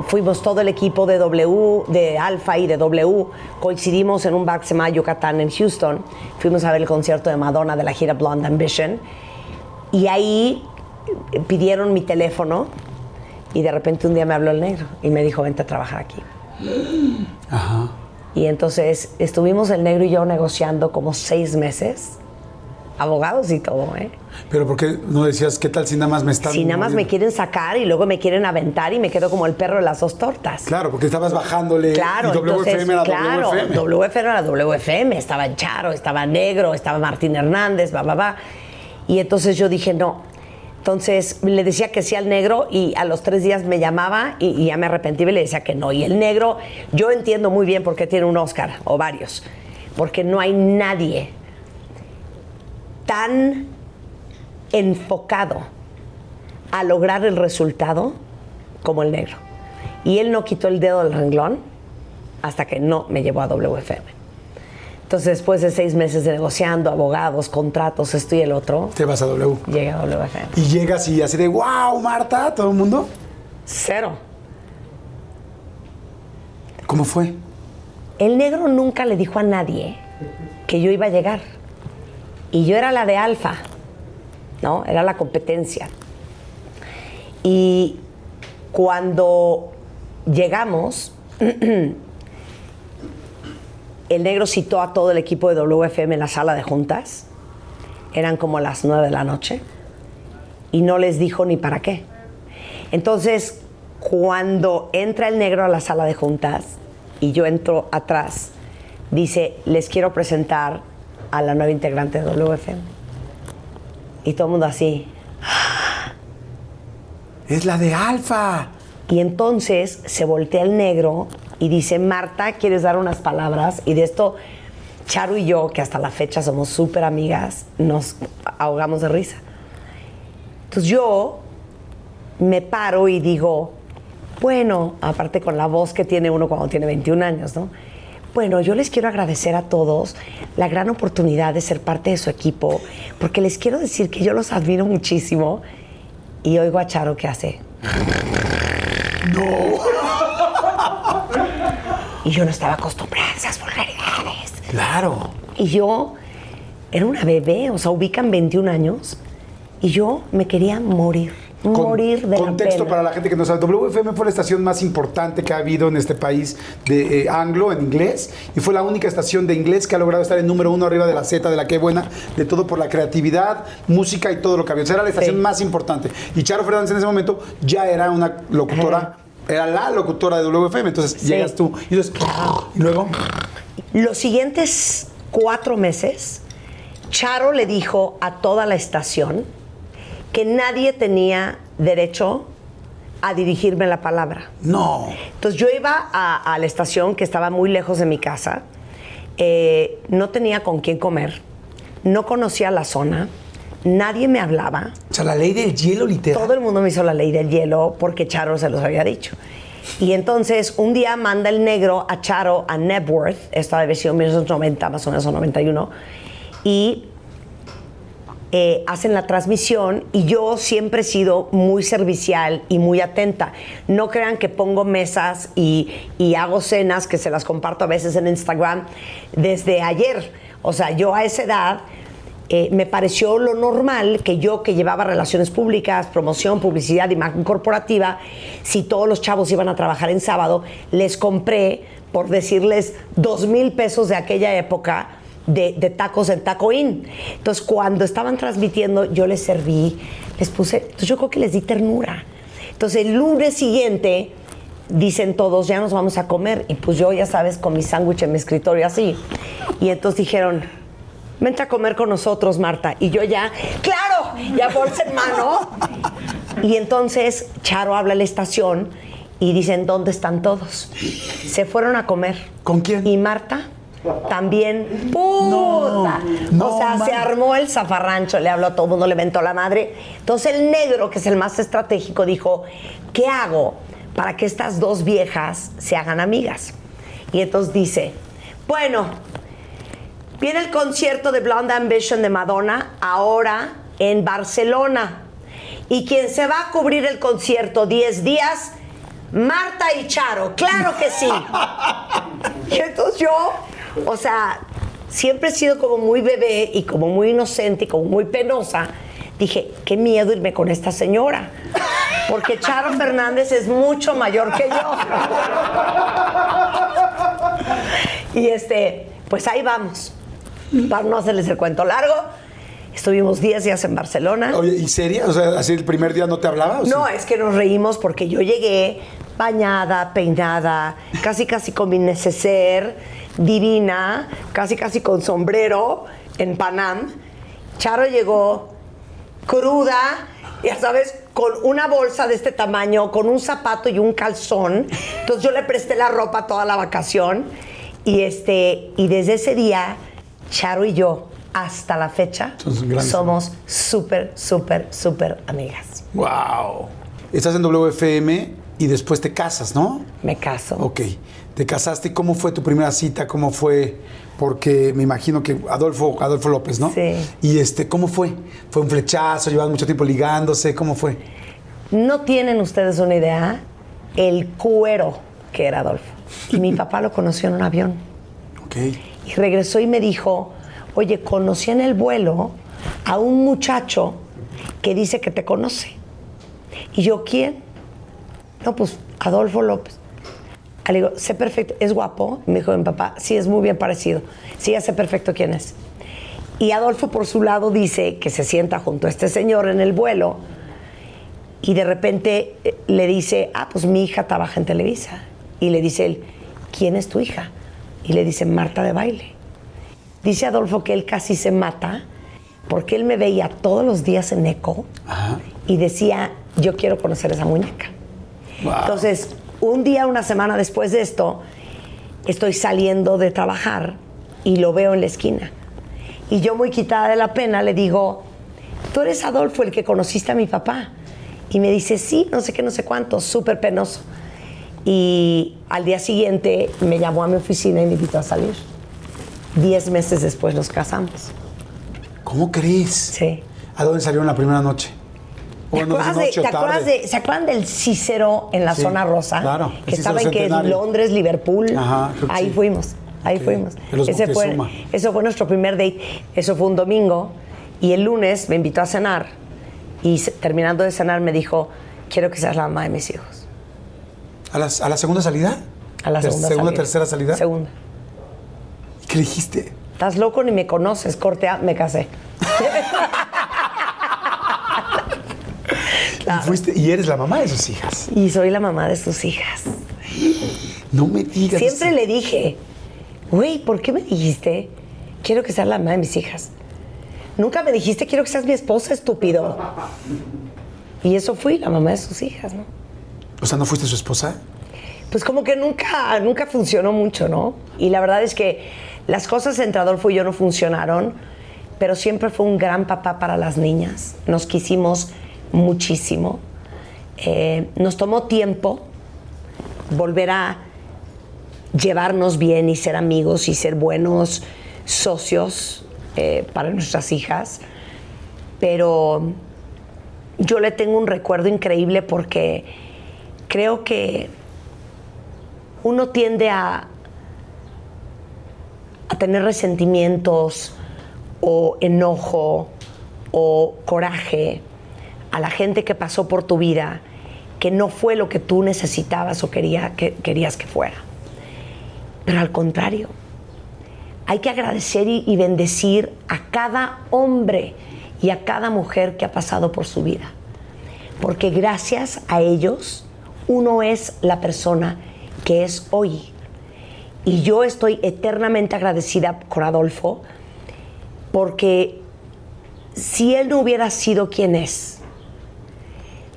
Fuimos todo el equipo de W, de Alfa y de W, coincidimos en un llama Yucatán en Houston. Fuimos a ver el concierto de Madonna de la gira Blonde Ambition. Y ahí pidieron mi teléfono y de repente un día me habló el negro y me dijo, vente a trabajar aquí. Ajá. Y entonces estuvimos el negro y yo negociando como seis meses, abogados y todo, ¿eh? Pero ¿por qué no decías qué tal si nada más me están Si nada más me quieren sacar y luego me quieren aventar y me quedo como el perro de las dos tortas. Claro, porque estabas bajándole Claro, y WFM entonces, era claro, WFM. WFM era WFM, estaba Charo, estaba Negro, estaba Martín Hernández, va, va, va. Y entonces yo dije, no. Entonces le decía que sí al negro y a los tres días me llamaba y, y ya me arrepentí y le decía que no. Y el negro, yo entiendo muy bien por qué tiene un Oscar o varios. Porque no hay nadie tan enfocado a lograr el resultado como el negro. Y él no quitó el dedo del renglón hasta que no me llevó a WFM. Entonces, después de seis meses de negociando, abogados, contratos, esto y el otro, Te vas a W. llegué a WFM. Y llegas y así de, wow, Marta, todo el mundo. Cero. ¿Cómo fue? El negro nunca le dijo a nadie que yo iba a llegar. Y yo era la de alfa, ¿no? Era la competencia. Y cuando llegamos, el negro citó a todo el equipo de WFM en la sala de juntas. Eran como las nueve de la noche. Y no les dijo ni para qué. Entonces, cuando entra el negro a la sala de juntas y yo entro atrás, dice, les quiero presentar a la nueva integrante de WFM. Y todo el mundo así. Es la de Alfa. Y entonces se voltea el negro y dice, Marta, ¿quieres dar unas palabras? Y de esto, Charo y yo, que hasta la fecha somos súper amigas, nos ahogamos de risa. Entonces yo me paro y digo, bueno, aparte con la voz que tiene uno cuando tiene 21 años, ¿no? Bueno, yo les quiero agradecer a todos la gran oportunidad de ser parte de su equipo, porque les quiero decir que yo los admiro muchísimo. Y oigo a Charo que hace. Y yo no estaba acostumbrada a esas vulgaridades. Claro. Y yo era una bebé, o sea, ubican 21 años. Y yo me quería morir, Con- morir de la Contexto pena. para la gente que no sabe. WFM fue la estación más importante que ha habido en este país de eh, anglo, en inglés. Y fue la única estación de inglés que ha logrado estar en número uno arriba de la Z, de la que buena, de todo por la creatividad, música y todo lo que había. O sea, era la estación Sí. más importante. Y Charo Fernández en ese momento ya era una locutora. Era la locutora de WFM, entonces Sí. llegas tú y dices, y luego, Los siguientes cuatro meses, Charo le dijo a toda la estación que nadie tenía derecho a dirigirme la palabra. no, Entonces yo iba a, a la estación que estaba muy lejos de mi casa, eh, no tenía con quién comer, no conocía la zona, nadie me hablaba, o sea, la ley del hielo literal. todo el mundo me hizo la ley del hielo porque Charo se los había dicho. Y entonces un día manda el negro a Charo a Nebworth, esto debe haber sido en 1990, más o menos, o 91, y eh, hacen la transmisión y yo siempre he sido muy servicial y muy atenta. No crean que pongo mesas y, hago cenas que se las comparto a veces en Instagram desde ayer. O sea, yo a esa edad eh, me pareció lo normal que yo que llevaba relaciones públicas, promoción, publicidad, imagen corporativa, si todos los chavos iban a trabajar en sábado, les compré, por decirles, dos mil pesos de aquella época de, de tacos en Taco Inn. Entonces, cuando estaban transmitiendo, yo les serví, les puse, entonces yo creo que les di ternura. Entonces, el lunes siguiente, dicen todos, ya nos vamos a comer. Y pues yo, ya sabes, con mi sándwich en mi escritorio así. Y entonces dijeron, vente a comer con nosotros, Marta. Y yo ya, claro, ya bolsa en mano. Y entonces Charo habla a la estación y dicen, ¿dónde están todos? Se fueron a comer. ¿Con quién? Y Marta también, puta. no, o sea, se armó el zafarrancho, le habló a todo el mundo, le ventó la madre. Entonces el negro, que es el más estratégico, dijo, ¿qué hago para que estas dos viejas se hagan amigas? Y entonces dice, bueno, viene el concierto de Blonde Ambition de Madonna, ahora en Barcelona. Y quien se va a cubrir el concierto 10 días, Marta y Charo. Claro que sí. y entonces yo, o sea, siempre he sido como muy bebé y como muy inocente y como muy penosa. Dije, qué miedo irme con esta señora. Porque Charo Fernández es mucho mayor que yo. y este, pues ahí vamos. Para no hacerles el cuento largo, estuvimos 10 días en Barcelona. Oye, ¿y seria? O sea, así el primer día no te hablaba. ¿o No, sí? es que nos reímos porque yo llegué bañada, peinada, casi casi con mi neceser, divina, casi casi con sombrero en Panam. Charo llegó cruda, ya sabes, con una bolsa de este tamaño, con un zapato y un calzón. Entonces yo le presté la ropa toda la vacación y este y desde ese día Charo y yo hasta la fecha somos súper súper súper amigas. Wow. Estás en WFM y después te casas, ¿no? Me caso. Ok. Te casaste. ¿y ¿Cómo fue tu primera cita? ¿Cómo fue? Porque me imagino que Adolfo, Adolfo López, ¿no? Sí. Y este, ¿cómo fue? ¿Fue un flechazo? ¿Llevas mucho tiempo ligándose? ¿Cómo fue? No tienen ustedes una idea el cuero que era Adolfo. Y mi papá lo conoció en un avión. Ok. Y regresó y me dijo, oye, conocí en el vuelo a un muchacho que dice que te conoce. Y yo, ¿quién? No, pues Adolfo López. Le digo, sé perfecto, ¿es guapo? Me dijo mi papá, sí, es muy bien parecido. Sí, ya sé perfecto quién es. Y Adolfo, por su lado, dice que se sienta junto a este señor en el vuelo y de repente eh, le dice, ah, pues mi hija trabaja en Televisa. Y le dice él, ¿quién es tu hija? Y le dice, Marta de baile. Dice Adolfo que él casi se mata porque él me veía todos los días en eco Ajá. y decía, yo quiero conocer esa muñeca. Wow. Entonces, un día, una semana después de esto, estoy saliendo de trabajar y lo veo en la esquina. Y yo muy quitada de la pena le digo, tú eres Adolfo, el que conociste a mi papá. Y me dice, sí, no sé qué, no sé cuánto, súper penoso. Y al día siguiente me llamó a mi oficina y me invitó a salir. Diez meses después nos casamos. ¿Cómo crees? Sí. ¿A dónde salieron la primera noche? ¿Te acuerdas de- te acuerdas de- ¿Se acuerdan del Cícero en la Sí, zona rosa? claro, Que estaba en que. Londres, Liverpool. Ajá, ahí sí. fuimos, ahí fuimos. Ese fue, eso fue nuestro primer date. Eso fue un domingo. Y el lunes me invitó a cenar. Y terminando de cenar me dijo, quiero que seas la mamá de mis hijos. ¿A, las- a la segunda salida? A la segunda ¿Segunda, salida. tercera salida? Segunda. ¿Qué dijiste? Estás loco ni me conoces, cortea, me casé. Y, fuiste, y eres la mamá de sus hijas. Y soy la mamá de sus hijas. No me digas. Siempre le dije, güey, ¿por qué me dijiste quiero que seas la mamá de mis hijas? Nunca me dijiste quiero que seas mi esposa, estúpido. Y eso fui, la mamá de sus hijas, ¿no? O sea, ¿no fuiste su esposa? Pues como que nunca, nunca funcionó mucho, ¿no? Y la verdad es que las cosas entre Adolfo y yo no funcionaron, pero siempre fue un gran papá para las niñas. Nos quisimos muchísimo. Eh, nos tomó tiempo volver a llevarnos bien y ser amigos y ser buenos socios eh, para nuestras hijas. Pero yo le tengo un recuerdo increíble porque creo que uno tiende a, a tener resentimientos o enojo o coraje a la gente que pasó por tu vida que no fue lo que tú necesitabas o quería, que, querías que fuera. Pero al contrario, hay que agradecer y, bendecir a cada hombre y a cada mujer que ha pasado por su vida. Porque gracias a ellos uno es la persona que es hoy. Y yo estoy eternamente agradecida con Adolfo porque si él no hubiera sido quien es,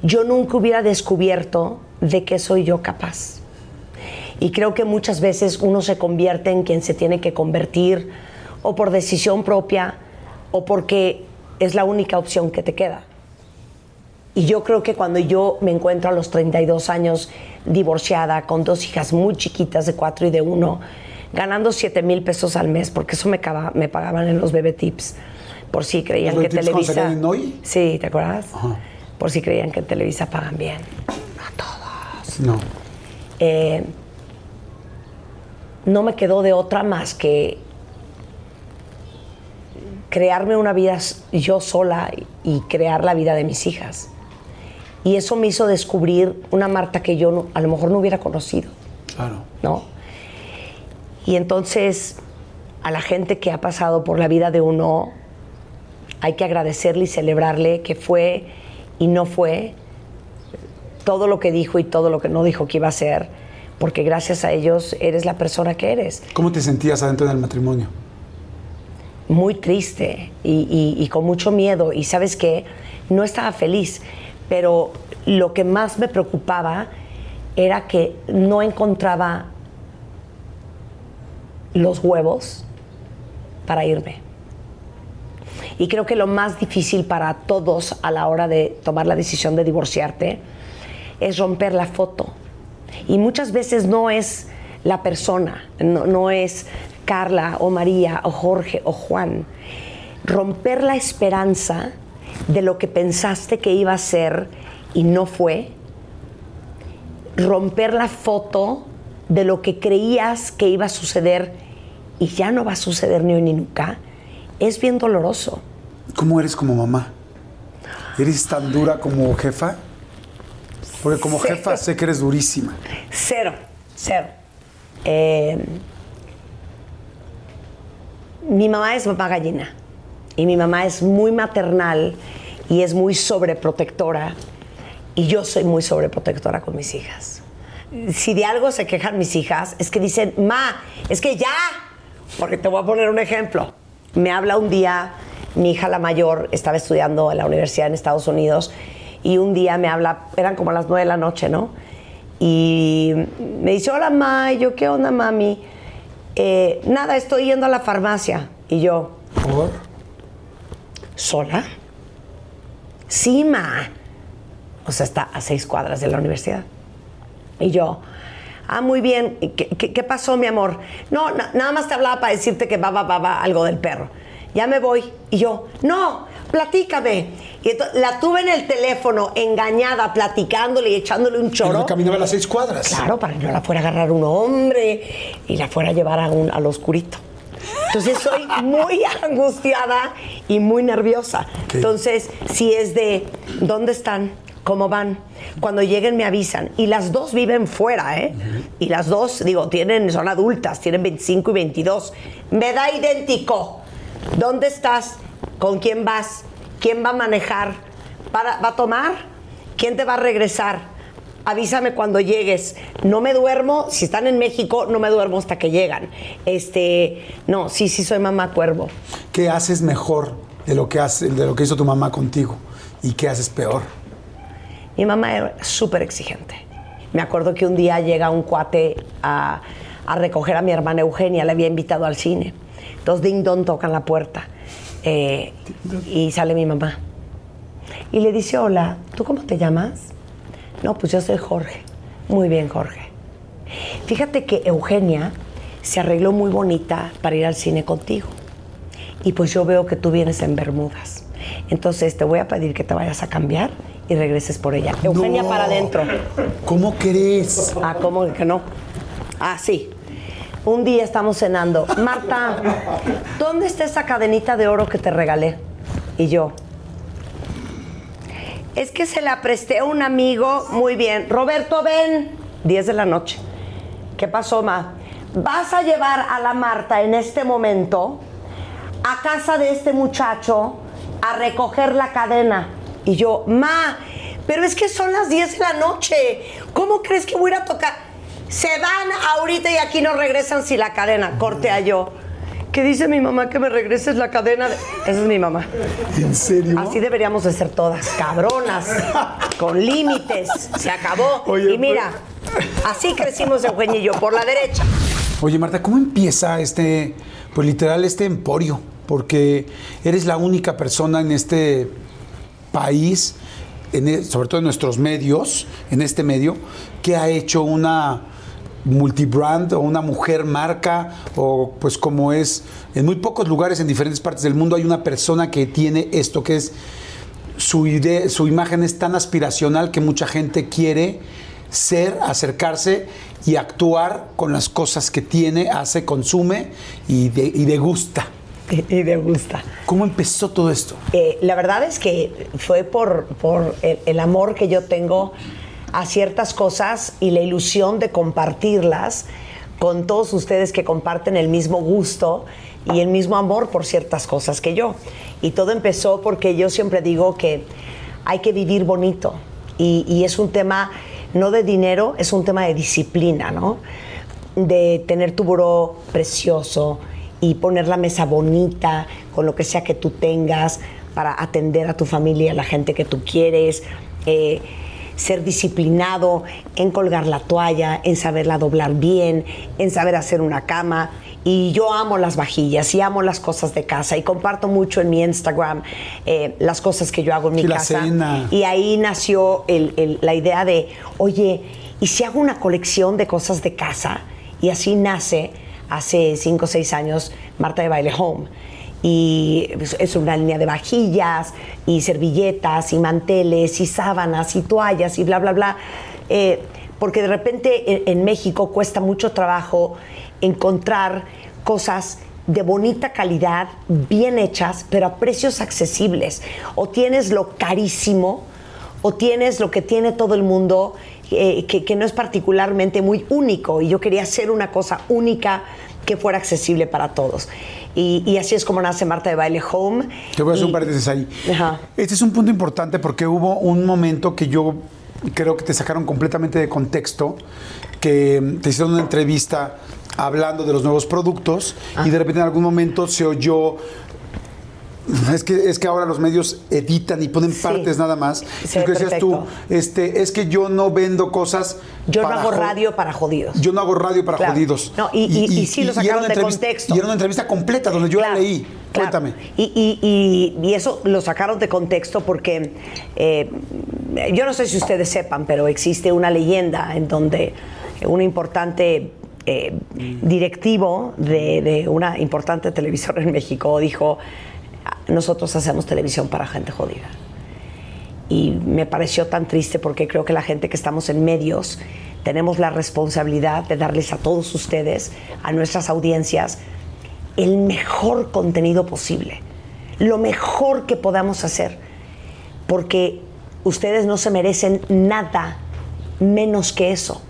yo nunca hubiera descubierto de qué soy yo capaz. Y creo que muchas veces uno se convierte en quien se tiene que convertir o por decisión propia o porque es la única opción que te queda. Y yo creo que cuando yo me encuentro a los 32 años divorciada, con dos hijas muy chiquitas de 4 y de 1, ganando 7 mil pesos al mes, porque eso me, pagaban en los bebé tips, por si creían ¿Los que 23 cuando Televisa. Hoy? Sí, ¿te acuerdas? Ajá. Por si creían que en Televisa pagan bien. No. Eh, no me quedó de otra más que crearme una vida yo sola y crear la vida de mis hijas. Y eso me hizo descubrir una Marta que yo no- a lo mejor no hubiera conocido. Claro. ¿no? Y entonces a la gente que ha pasado por la vida de uno hay que agradecerle y celebrarle que fue y no fue todo lo que dijo y todo lo que no dijo que iba a ser, porque gracias a ellos eres la persona que eres. ¿Cómo te sentías adentro del matrimonio? Muy triste y, y- y con mucho miedo. Y sabes que no estaba feliz, pero lo que más me preocupaba era que no encontraba los huevos para irme. Y creo que lo más difícil para todos a la hora de tomar la decisión de divorciarte es romper la foto. Y muchas veces no es la persona, no, no es Carla o María o Jorge o Juan. Romper la esperanza de lo que pensaste que iba a ser y no fue. Romper la foto de lo que creías que iba a suceder y ya no va a suceder ni hoy ni nunca. Es bien doloroso. ¿Cómo eres como mamá? ¿Eres tan dura como jefa? Porque como jefa sé que eres durísima. Cero, cero. Eh, mi mamá es mamá gallina y mi mamá es muy maternal y es muy sobreprotectora y yo soy muy sobreprotectora con mis hijas. Si de algo se quejan mis hijas es que dicen, ma, es que ya, porque te voy a poner un ejemplo. Me habla un día, mi hija la mayor estaba estudiando en la universidad en Estados Unidos y un día me habla, eran como las nueve de la noche, ¿no? Y me dice, hola, ma, y yo, ¿qué onda, mami? "Eh, nada, estoy yendo a la farmacia. Y yo, ¿Por? ¿sola? Sí, ma. O sea, está a seis cuadras de la universidad. Y yo, ah, muy bien. ¿Y ¿Qué, qué- qué pasó, mi amor? No, na- nada más te hablaba para decirte que va, va, va, va, algo del perro. Ya me voy. Y yo, no, platícame. Y entonces la tuve en el teléfono, engañada, platicándole y echándole un Pero choro. no caminaba las seis cuadras. Claro, para que no la fuera a agarrar un hombre y la fuera a llevar a un, al oscurito. Entonces soy muy angustiada y muy nerviosa. Entonces, si es de ¿dónde están? ¿Cómo van? Cuando lleguen me avisan. Y las dos viven fuera, ¿eh? Y las dos, digo, tienen, son adultas, tienen 25 y 22. Me da idéntico. ¿Dónde estás? ¿Con quién vas? ¿Quién va a manejar? ¿Para- ¿Va a tomar? ¿Quién te va a regresar? Avísame cuando llegues. No me duermo, si están en México, no me duermo hasta que llegan. Este, no, sí, sí soy mamá cuervo. ¿Qué haces mejor de lo que, hace, de lo que hizo tu mamá contigo? ¿Y qué haces peor? Mi mamá era súper exigente. Me acuerdo que un día llega un cuate a, a recoger a mi hermana Eugenia, le había invitado al cine. Entonces, ding dong tocan la puerta eh, y sale mi mamá. Y le dice, hola, ¿tú cómo te llamas? No, pues yo soy Jorge. Muy bien, Jorge. Fíjate que Eugenia se arregló muy bonita para ir al cine contigo. Y pues yo veo que tú vienes en Bermudas. Entonces te voy a pedir que te vayas a cambiar y regreses por ella. Eugenia No. para adentro. ¿Cómo crees? Ah, ¿cómo que no? Ah, sí. Un día estamos cenando. Marta, ¿dónde está esa cadenita de oro que te regalé? Y yo. Es que se la presté a un amigo. Muy bien. Roberto, ven. 10 de la noche. ¿Qué pasó, Ma? Vas a llevar a la Marta en este momento a casa de este muchacho a recoger la cadena. Y yo, Ma, pero es que son las 10 de la noche. ¿Cómo crees que voy a ir a tocar? Se van ahorita y aquí no regresan si la cadena. Corte a yo. ¿Qué dice mi mamá que me regreses la cadena? de-?" Esa es mi mamá. ¿En serio? Así deberíamos de ser todas, cabronas, con límites. Se acabó. Oye, y mira, así crecimos Eugenia y yo, por la derecha. Oye, Marta, ¿cómo empieza este, pues literal, este emporio? Porque eres la única persona en este país, e- sobre todo en nuestros medios, en este medio, que ha hecho una multibrand o una mujer marca o pues como es en muy pocos lugares en diferentes partes del mundo hay una persona que tiene esto que es su idea, su imagen es tan aspiracional que mucha gente quiere ser, acercarse y actuar con las cosas que tiene, hace, consume y, de, y degusta. Y degusta. ¿Cómo empezó todo esto? Eh, la verdad es que fue por, por el, el amor que yo tengo a ciertas cosas y la ilusión de compartirlas con todos ustedes que comparten el mismo gusto y el mismo amor por ciertas cosas que yo. Y todo empezó porque yo siempre digo que hay que vivir bonito y, y es un tema no de dinero, es un tema de disciplina, ¿no? De tener tu buró precioso y poner la mesa bonita con lo que sea que tú tengas para atender a tu familia, a la gente que tú quieres. Eh, ser disciplinado en colgar la toalla, en saberla doblar bien, en saber hacer una cama. Y yo amo las vajillas y amo las cosas de casa y comparto mucho en mi Instagram eh, las cosas que yo hago en mi la casa. cena. Y ahí nació el- el- la idea de, oye, ¿y si hago una colección de cosas de casa? Y así nace, hace cinco o seis años, Marta de Baile Home. Y pues, es una línea de vajillas y servilletas y manteles y sábanas y toallas y bla, bla, bla. Eh, porque de repente en, en México cuesta mucho trabajo encontrar cosas de bonita calidad, bien hechas, pero a precios accesibles. O tienes lo carísimo, o tienes lo que tiene todo el mundo, eh, que, que no es particularmente muy único. Y yo quería hacer una cosa única que fuera accesible para todos. Y, y así es como nace Marta de Baile Home. Te voy a hacer Y- un paréntesis ahí. Ajá. Este es un punto importante porque hubo un momento que yo creo que te sacaron completamente de contexto, que te hicieron una entrevista hablando de los nuevos productos y de repente en algún momento se oyó es que, es que ahora los medios editan y ponen Sí. partes nada más. Lo que decías tú, este, es que yo no vendo cosas. Yo no hago radio para jodidos. Yo no hago radio para Claro. jodidos. No, y- y- y sí lo sacaron de contexto. Y era una entrevista completa donde yo Claro, la leí. claro. Cuéntame. Y, y- y- y eso lo sacaron de contexto porque eh, yo no sé si ustedes sepan, pero existe una leyenda en donde un importante eh, directivo de, de una importante televisora en México dijo, nosotros hacemos televisión para gente jodida. Y me pareció tan triste porque creo que la gente que estamos en medios tenemos la responsabilidad de darles a todos ustedes, a nuestras audiencias, el mejor contenido posible, lo mejor que podamos hacer, porque ustedes no se merecen nada menos que eso.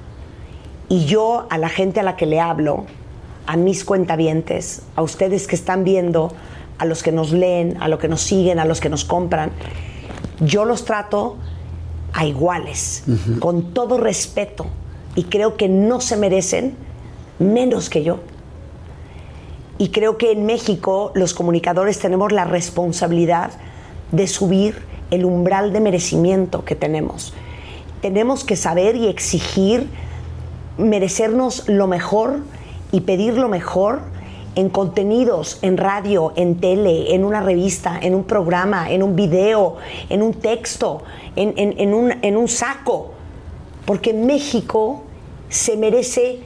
Y yo a la gente a la que le hablo, a mis cuentavientes, a ustedes que están viendo, a los que nos leen, a los que nos siguen, a los que nos compran, yo los trato a iguales, con todo respeto, y creo que no se merecen menos que yo. Y creo que en México los comunicadores tenemos la responsabilidad de subir el umbral de merecimiento que tenemos. Tenemos que saber y exigir merecernos lo mejor y pedir lo mejor en contenidos, en radio, en tele, en una revista, en un programa, en un video, en un texto, en, en- en un, en un saco. Porque México se merece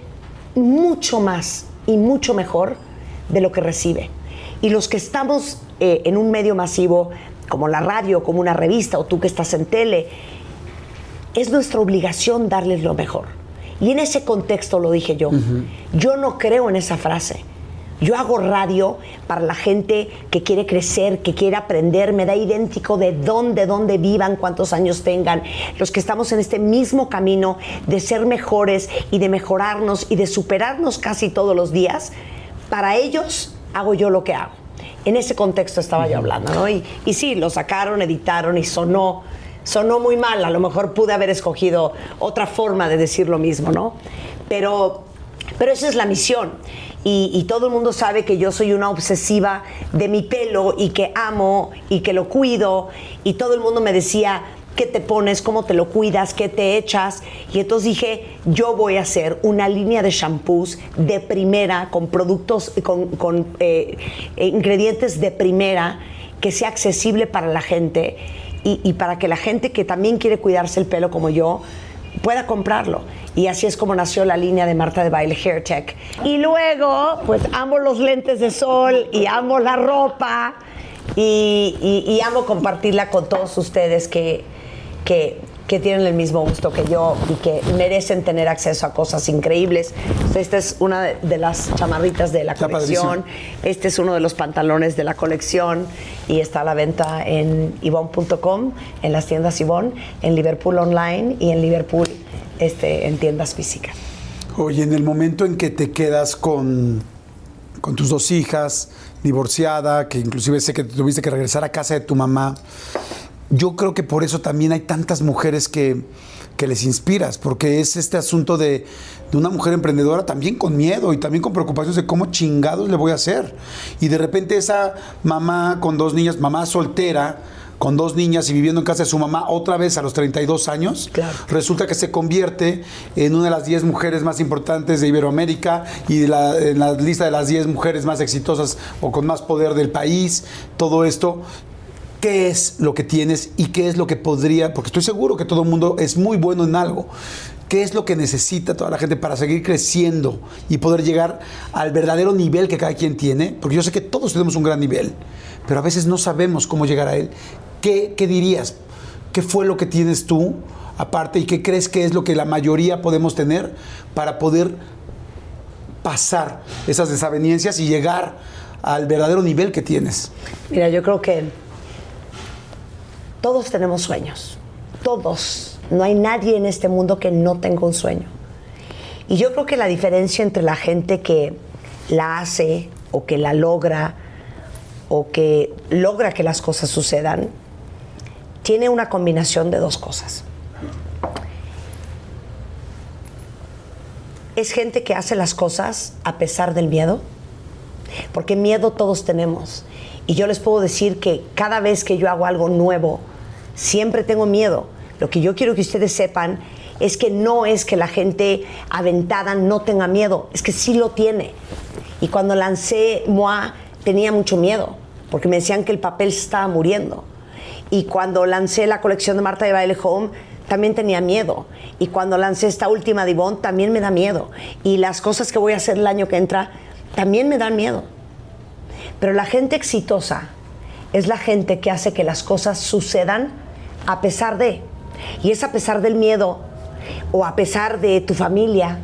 mucho más y mucho mejor de lo que recibe. Y los que estamos eh, en un medio masivo, como la radio, como una revista, o tú que estás en tele, es nuestra obligación darles lo mejor. Y en ese contexto lo dije yo. Yo no creo en esa frase. Yo hago radio para la gente que quiere crecer, que quiere aprender, me da idéntico de dónde, dónde vivan, cuántos años tengan. Los que estamos en este mismo camino de ser mejores y de mejorarnos y de superarnos casi todos los días, para ellos hago yo lo que hago. En ese contexto estaba yo hablando, ¿no? Y, y sí, lo sacaron, editaron y sonó, sonó muy mal. A lo mejor pude haber escogido otra forma de decir lo mismo, ¿no? Pero, pero esa es la misión. Y, todo el mundo sabe que yo soy una obsesiva de mi pelo y que amo y que lo cuido. Y todo el mundo me decía, ¿qué te pones? ¿Cómo te lo cuidas? ¿Qué te echas? Y entonces dije, yo voy a hacer una línea de shampoos de primera, con productos, con, con, eh, ingredientes de primera, que sea accesible para la gente y para que la gente que también quiere cuidarse el pelo como yo, pueda comprarlo. Y así es como nació la línea de Marta de Baile Hair Tech. Y luego, pues amo los lentes de sol y amo la ropa y, y- y amo compartirla con todos ustedes que, que, que tienen el mismo gusto que yo y que merecen tener acceso a cosas increíbles. Esta es una de, de las chamarritas de la Está colección. Este es uno de los pantalones de la colección y está a la venta en Ivonne.com, en las tiendas Ivonne, en Liverpool Online y en Liverpool este, en tiendas físicas. Oye, en el momento en que te quedas con, con tus dos hijas, divorciada, que inclusive sé que tuviste que regresar a casa de tu mamá, yo creo que por eso también hay tantas mujeres que, que les inspiras, porque es este asunto de, de una mujer emprendedora también con miedo y también con preocupaciones de cómo chingados le voy a hacer. Y de repente esa mamá con dos niñas, mamá soltera, con dos niñas y viviendo en casa de su mamá otra vez a los 32 años, Claro. resulta que se convierte en una de las 10 mujeres más importantes de Iberoamérica y de la- en la lista de las 10 mujeres más exitosas o con más poder del país, todo esto. ¿Qué es lo que tienes y qué es lo que podría? Porque estoy seguro que todo el mundo es muy bueno en algo. ¿Qué es lo que necesita toda la gente para seguir creciendo y poder llegar al verdadero nivel que cada quien tiene? Porque yo sé que todos tenemos un gran nivel, pero a veces no sabemos cómo llegar a él. ¿Qué, qué dirías? ¿Qué fue lo que tienes tú aparte y qué crees que es lo que la mayoría podemos tener para poder pasar esas desavenencias y llegar al verdadero nivel que tienes? Mira, yo creo que todos tenemos sueños, todos. No hay nadie en este mundo que no tenga un sueño. Y yo creo que la diferencia entre la gente que la hace o que la logra o que logra que las cosas sucedan, tiene una combinación de dos cosas. Es gente que hace las cosas a pesar del miedo, porque miedo todos tenemos. Y yo les puedo decir que cada vez que yo hago algo nuevo, siempre tengo miedo. Lo que yo quiero que ustedes sepan es que no es que la gente aventada no tenga miedo, es que sí lo tiene. Y cuando lancé Moa tenía mucho miedo, porque me decían que el papel se estaba muriendo. Y cuando lancé la colección de Marta de Baile Home, también tenía miedo. Y cuando lancé esta última Divón, también me da miedo. Y las cosas que voy a hacer el año que entra, también me dan miedo. Pero la gente exitosa es la gente que hace que las cosas sucedan a pesar de. Y es a pesar del miedo, o a pesar de tu familia,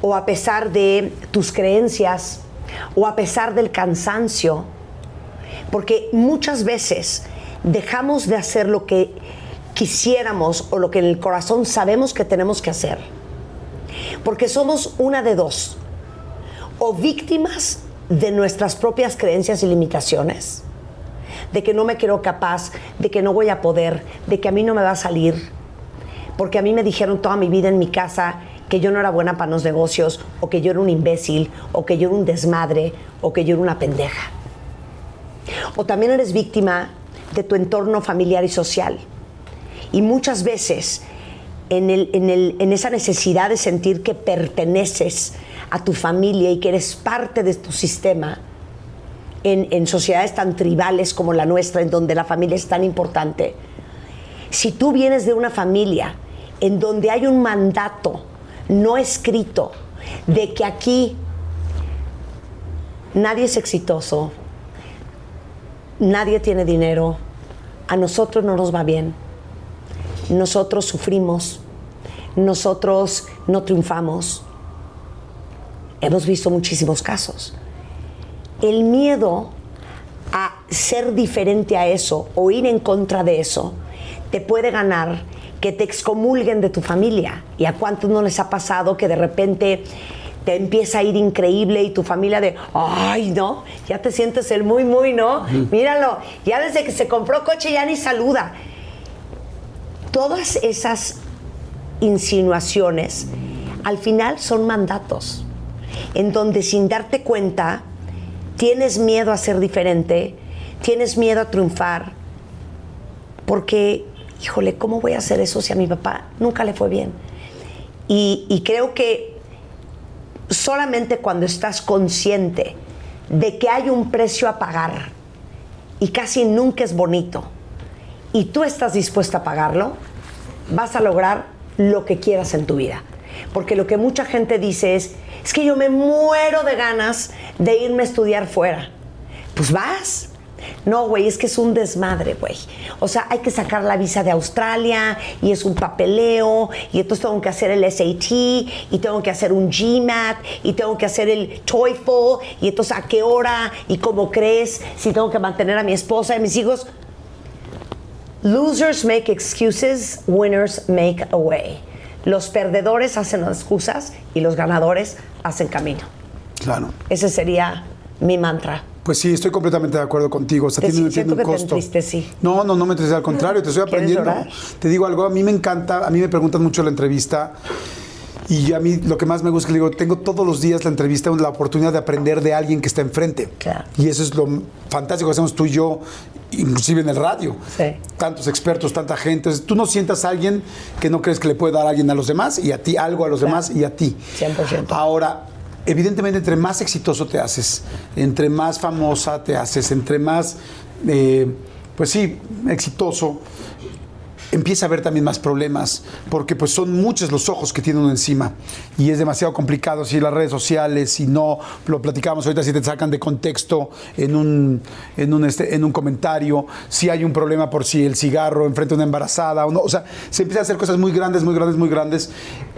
o a pesar de tus creencias, o a pesar del cansancio. Porque muchas veces dejamos de hacer lo que quisiéramos o lo que en el corazón sabemos que tenemos que hacer. Porque somos una de dos. O víctimas de nuestras propias creencias y limitaciones. De que no me quiero capaz, de que no voy a poder, de que a mí no me va a salir. Porque a mí me dijeron toda mi vida en mi casa que yo no era buena para los negocios, o que yo era un imbécil, o que yo era un desmadre, o que yo era una pendeja. O también eres víctima de tu entorno familiar y social. Y muchas veces en, el- en el- en esa necesidad de sentir que perteneces a tu familia y que eres parte de tu sistema, en, en sociedades tan tribales como la nuestra, en donde la familia es tan importante, si tú vienes de una familia en donde hay un mandato no escrito de que aquí nadie es exitoso, nadie tiene dinero, a nosotros no nos va bien, nosotros sufrimos, nosotros no triunfamos. Hemos visto muchísimos casos. El miedo a ser diferente a eso o ir en contra de eso te puede ganar que te excomulguen de tu familia. ¿Y a cuántos no les ha pasado que de repente te empieza a ir increíble y tu familia de, ay, no, ya te sientes el muy, muy, ¿no? Míralo, ya desde que se compró coche ya ni saluda. Todas esas insinuaciones al final son mandatos, en donde sin darte cuenta tienes miedo a ser diferente, tienes miedo a triunfar, porque, híjole, ¿cómo voy a hacer eso si a mi papá nunca le fue bien? Y, creo que solamente cuando estás consciente de que hay un precio a pagar y casi nunca es bonito, y tú estás dispuesta a pagarlo, vas a lograr lo que quieras en tu vida. Porque lo que mucha gente dice es, es que yo me muero de ganas de irme a estudiar fuera. Pues vas. No, güey, es que es un desmadre, güey. O sea, hay que sacar la visa de Australia y es un papeleo y entonces tengo que hacer el SAT y tengo que hacer un GMAT y tengo que hacer el TOEFL y entonces a qué hora y cómo crees si tengo que mantener a mi esposa y a mis hijos. Losers make excuses, winners make a way. Los perdedores hacen las excusas y los ganadores hacen camino. Claro. Ese sería mi mantra. Pues sí, estoy completamente de acuerdo contigo. O sea, Te- tiene, un que te costo. entristecí. No, no, no me entristecí, al contrario, te estoy ¿Quieres aprendiendo. llorar? Te digo algo, a mí me encanta, a mí me preguntan mucho la entrevista. Y a mí lo que más me gusta es que le digo, tengo todos los días la entrevista, la oportunidad de aprender de alguien que está enfrente. Claro. Y eso es lo fantástico que hacemos tú y yo, inclusive en el radio. Sí. Tantos expertos, tanta gente. Entonces, tú no sientas a alguien que no crees que le puede dar a alguien a los demás y a ti, algo a los Claro. demás y a ti. 100%. Ahora, evidentemente, entre más exitoso te haces, entre más famosa te haces, entre más, eh, pues sí, exitoso, empieza a haber también más problemas, porque pues son muchos los ojos que tiene uno encima y es demasiado complicado si las redes sociales, si no, lo platicamos ahorita, si te sacan de contexto en un, en un, este, en un comentario, si hay un problema por si el cigarro enfrente a una embarazada, o, no, o sea, se empiezan a hacer cosas muy grandes, muy grandes, muy grandes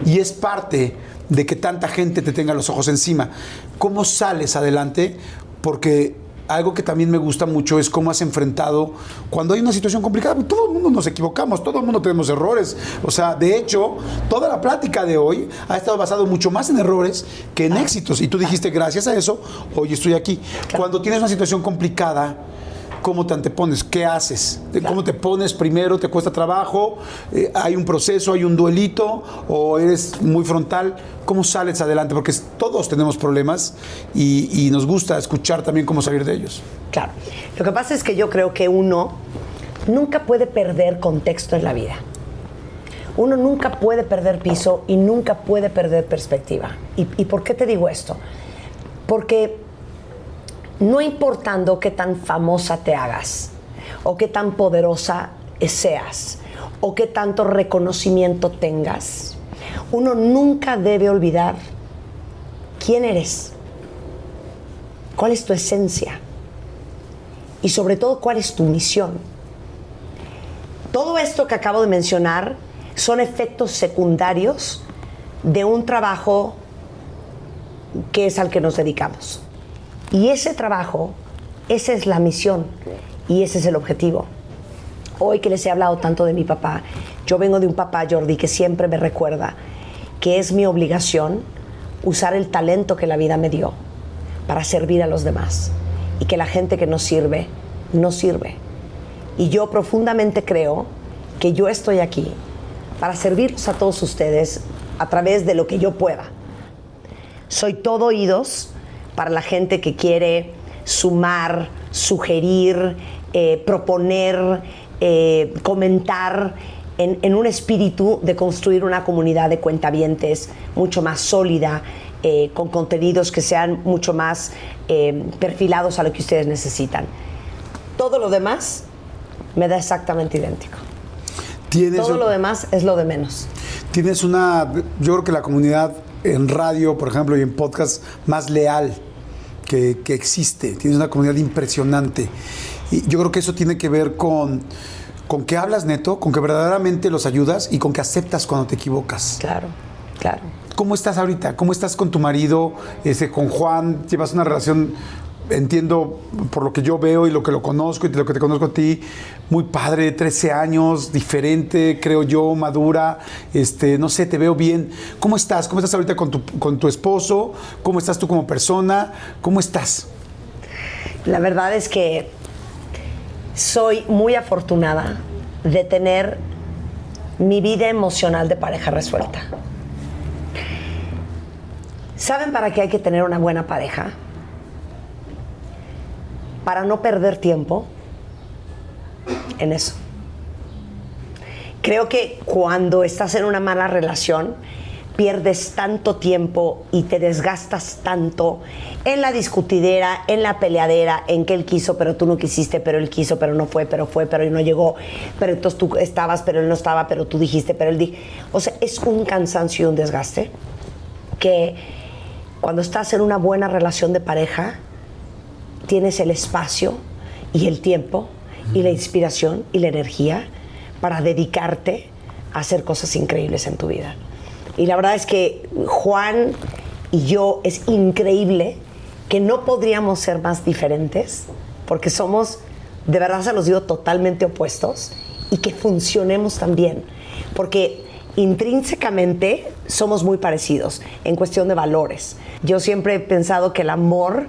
y es parte de que tanta gente te tenga los ojos encima. ¿Cómo sales adelante? Porque algo que también me gusta mucho es cómo has enfrentado cuando hay una situación complicada. Todo el mundo nos equivocamos, todo el mundo tenemos errores. O sea, de hecho, toda la plática de hoy ha estado basado mucho más en errores que en éxitos. Y tú dijiste, gracias a eso, hoy estoy aquí. Cuando tienes una situación complicada, ¿cómo te antepones? ¿Qué haces? ¿Cómo te pones primero? ¿Te cuesta trabajo? Eh, ¿Hay un proceso? ¿Hay un duelito? ¿O eres muy frontal? ¿Cómo sales adelante? Porque todos tenemos problemas y, nos gusta escuchar también cómo salir de ellos. Claro. Lo que pasa es que yo creo que uno nunca puede perder contexto en la vida. Uno nunca puede perder piso y nunca puede perder perspectiva. ¿Y, y por qué te digo esto? Porque no importando qué tan famosa te hagas, o qué tan poderosa seas, o qué tanto reconocimiento tengas, uno nunca debe olvidar quién eres, cuál es tu esencia y sobre todo cuál es tu misión. Todo esto que acabo de mencionar son efectos secundarios de un trabajo que es al que nos dedicamos. Y ese trabajo, esa es la misión y ese es el objetivo. Hoy que les he hablado tanto de mi papá, yo vengo de un papá, Jordi, que siempre me recuerda que es mi obligación usar el talento que la vida me dio para servir a los demás y que la gente que no sirve, no sirve. Y yo profundamente creo que yo estoy aquí para servirlos a todos ustedes a través de lo que yo pueda. Soy todo oídos para la gente que quiere sumar, sugerir, eh, proponer, eh, comentar en, en un espíritu de construir una comunidad de cuentavientes mucho más sólida, eh, con contenidos que sean mucho más perfilados a lo que ustedes necesitan. Todo lo demás me da exactamente idéntico. Todo lo demás es lo de menos. tienes una, yo creo que la comunidad en radio, por ejemplo, y en podcast más leal que, que existe. Tienes una comunidad impresionante. Y yo creo que eso tiene que ver con, con que hablas neto, con que verdaderamente los ayudas y con que aceptas cuando te equivocas. Claro, claro. ¿Cómo estás ahorita? ¿Cómo estás con tu marido? Este, con Juan, llevas una relación, entiendo por lo que yo veo y lo que lo conozco y lo que te conozco a ti, muy padre, 13 años, diferente, creo yo, madura, este, no sé, te veo bien. ¿Cómo estás? ¿Cómo estás ahorita con tu, con tu esposo? ¿Cómo estás tú como persona? ¿Cómo estás? La verdad es que soy muy afortunada de tener mi vida emocional de pareja resuelta. ¿Saben para qué hay que tener una buena pareja? Para no perder tiempo en eso. Creo que cuando estás en una mala relación, pierdes tanto tiempo y te desgastas tanto en la discutidera, en la peleadera, en que él quiso, pero tú no quisiste, pero él quiso, pero no fue, pero fue, pero no llegó, pero entonces tú estabas, pero él no estaba, pero tú dijiste, pero él dijo. O sea, es un cansancio y un desgaste que cuando estás en una buena relación de pareja, tienes el espacio y el tiempo y la inspiración y la energía para dedicarte a hacer cosas increíbles en tu vida. Y la verdad es que Juan y yo es increíble que no podríamos ser más diferentes porque somos, de verdad se los digo, totalmente opuestos y que funcionemos también. Porque intrínsecamente somos muy parecidos en cuestión de valores. Yo siempre he pensado que el amor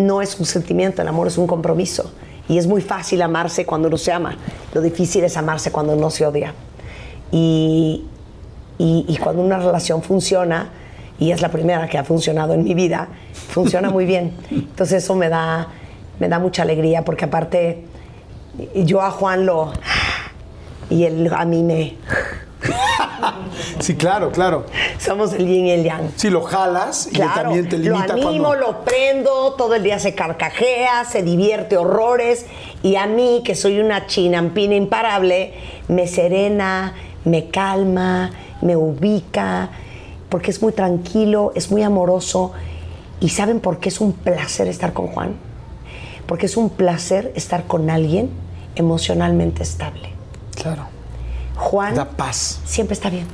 no es un sentimiento, el amor es un compromiso. Y es muy fácil amarse cuando uno se ama. Lo difícil es amarse cuando no se odia. Y, y, cuando una relación funciona, y es la primera que ha funcionado en mi vida, funciona muy bien. Entonces eso me da, me da mucha alegría porque aparte yo a Juan lo... y él a mí me... Sí, claro, claro. Somos el yin y el yang. Sí, lo jalas y también te limita Lo animo, lo prendo, todo el día se carcajea, se divierte horrores. Y a mí, que soy una chinampina imparable, me serena, me calma, me ubica, porque es muy tranquilo, es muy amoroso. ¿Y saben por qué es un placer estar con Juan? Porque es un placer estar con alguien emocionalmente estable. Claro. Juan da paz. siempre está bien.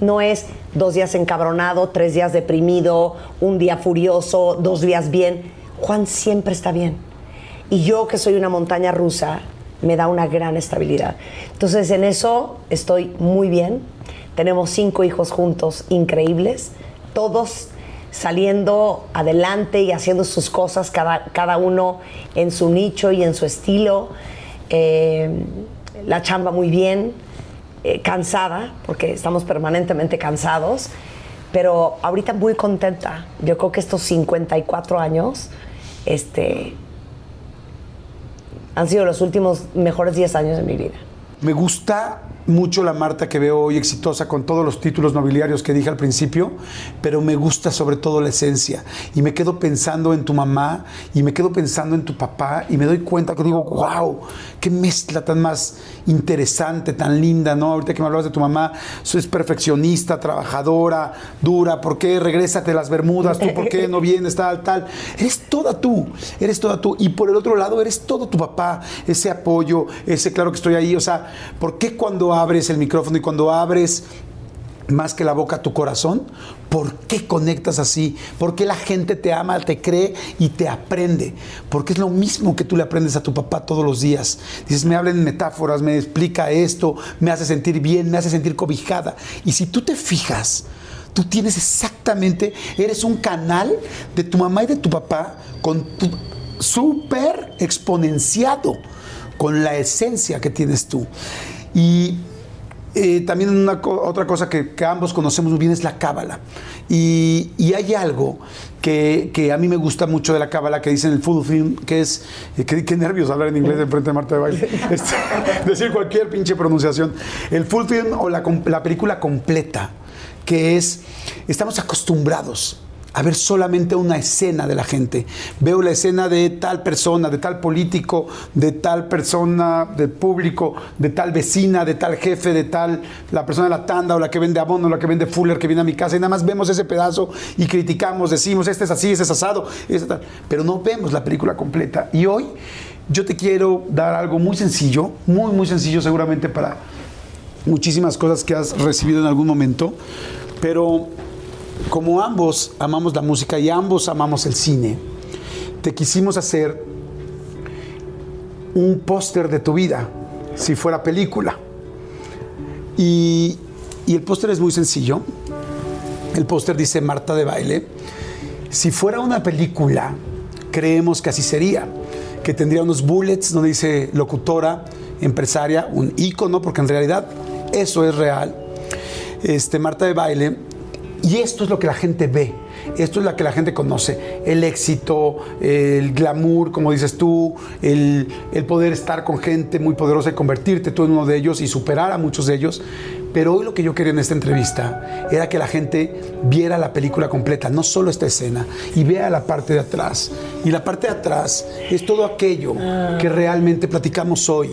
No es dos días encabronado, tres días deprimido, un día furioso, dos días bien. Juan siempre está bien. Y yo que soy una montaña rusa, me da una gran estabilidad. Entonces en eso estoy muy bien. Tenemos cinco hijos juntos increíbles, todos saliendo adelante y haciendo sus cosas, cada, cada uno en su nicho y en su estilo. Eh, la chamba muy bien, eh, cansada, porque estamos permanentemente cansados, pero ahorita muy contenta. Yo creo que estos 54 años este, han sido los últimos mejores 10 años de mi vida. Me gusta mucho la Marta que veo hoy exitosa con todos los títulos nobiliarios que dije al principio, pero me gusta sobre todo la esencia. Y me quedo pensando en tu mamá y me quedo pensando en tu papá y me doy cuenta que digo, wow, qué mezcla tan más interesante, tan linda, ¿no? Ahorita que me hablabas de tu mamá, es perfeccionista, trabajadora, dura, ¿por qué regrésate las Bermudas? ¿Tú por qué no vienes tal, tal? Eres toda tú, eres toda tú. Y por el otro lado, eres todo tu papá, ese apoyo, ese claro que estoy ahí. O sea, ¿por qué cuando abres el micrófono y cuando abres más que la boca tu corazón? ¿Por qué conectas así? ¿Por qué la gente te ama, te cree y te aprende? Porque es lo mismo que tú le aprendes a tu papá todos los días. Dices, me habla en metáforas, me explica esto, me hace sentir bien, me hace sentir cobijada. Y si tú te fijas, tú tienes exactamente, eres un canal de tu mamá y de tu papá con súper exponenciado con la esencia que tienes tú. Y eh, también una otra cosa que, ambos conocemos muy bien es la cábala. Y, hay algo que, a mí me gusta mucho de la cábala que dice en el full film, que es, eh, qué, nervios hablar en inglés en frente de Marta de Baile, este, decir cualquier pinche pronunciación. El full film o la, la película completa, que es, estamos acostumbrados a ver solamente una escena de la gente. Veo la escena de tal persona, de tal político, de tal persona, del público, de tal vecina, de tal jefe, de tal, la persona de la tanda o la que vende abono, la que vende Fuller, que viene a mi casa, y nada más vemos ese pedazo y criticamos, decimos, este es así, este es asado, este tal. pero no vemos la película completa. Y hoy yo te quiero dar algo muy sencillo, muy, muy sencillo seguramente para muchísimas cosas que has recibido en algún momento, pero como ambos amamos la música y ambos amamos el cine, te quisimos hacer un póster de tu vida, si fuera película. Y, el póster es muy sencillo. El póster dice Marta de baile. Si fuera una película, creemos que así sería, que tendría unos bullets donde dice locutora, empresaria, un icono, porque en realidad eso es real. Este, Marta de baile y esto es lo que la gente ve. esto es la que la gente conoce, el éxito, el glamour, como dices tú, el, el poder estar con gente muy poderosa y convertirte tú en uno de ellos y superar a muchos de ellos. Pero hoy lo que yo quería en esta entrevista era que la gente viera la película completa, no solo esta escena, y vea la parte de atrás. Y la parte de atrás es todo aquello que realmente platicamos hoy.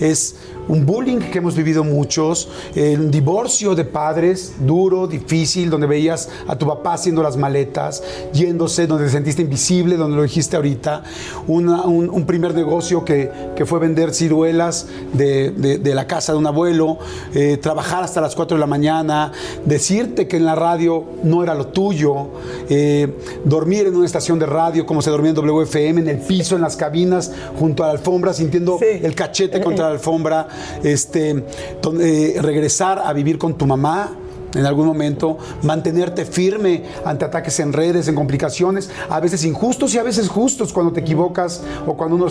Es un bullying que hemos vivido muchos, un divorcio de padres duro, difícil, donde veías a tu papá haciendo las maletas, yéndose, donde te sentiste invisible, donde lo dijiste ahorita, un, primer negocio que, fue vender ciruelas de, la casa de un abuelo, eh, trabajar hasta las 4 de la mañana, decirte que en la radio no era lo tuyo, eh, dormir en una estación de radio como se dormía en WFM, en el piso, en las cabinas, junto a la alfombra, sintiendo el cachete contra la alfombra este, eh, regresar a vivir con tu mamá, en algún momento, mantenerte firme ante ataques en redes, en complicaciones, a veces injustos y a veces justos cuando te equivocas o cuando uno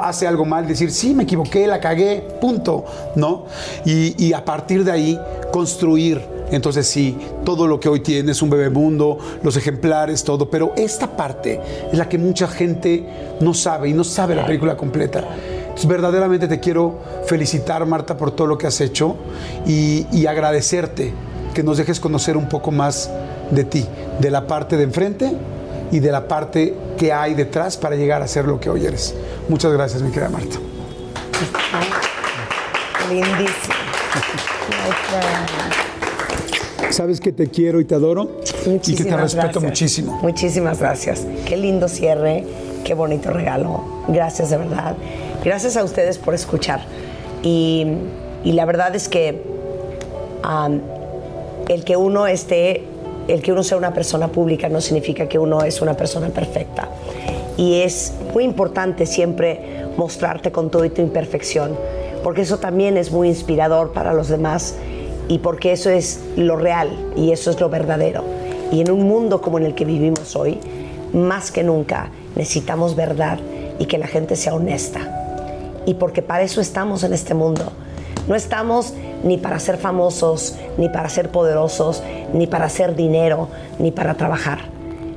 hace algo mal, decir, sí, me equivoqué, la cagué, punto, ¿no? Y, a partir de ahí, construir. Entonces sí, todo lo que hoy tienes, un bebé mundo, los ejemplares, todo, pero esta parte es la que mucha gente no sabe y no sabe la película completa verdaderamente te quiero felicitar, Marta, por todo lo que has hecho y, agradecerte que nos dejes conocer un poco más de ti, de la parte de enfrente y de la parte que hay detrás para llegar a ser lo que hoy eres. Muchas gracias, mi querida Marta. Lindísimo. Sabes que te quiero y te adoro y que te respeto muchísimo. Muchísimas gracias. Qué lindo cierre, qué bonito regalo. Gracias de verdad. Gracias a ustedes por escuchar. Y, la verdad es que el que uno esté, el que uno sea una persona pública no significa que uno es una persona perfecta. Y es muy importante siempre mostrarte con toda tu imperfección, porque eso también es muy inspirador para los demás y porque eso es lo real y eso es lo verdadero. Y en un mundo como en el que vivimos hoy, más que nunca necesitamos verdad y que la gente sea honesta y porque para eso estamos en este mundo. No estamos ni para ser famosos, ni para ser poderosos, ni para hacer dinero, ni para trabajar.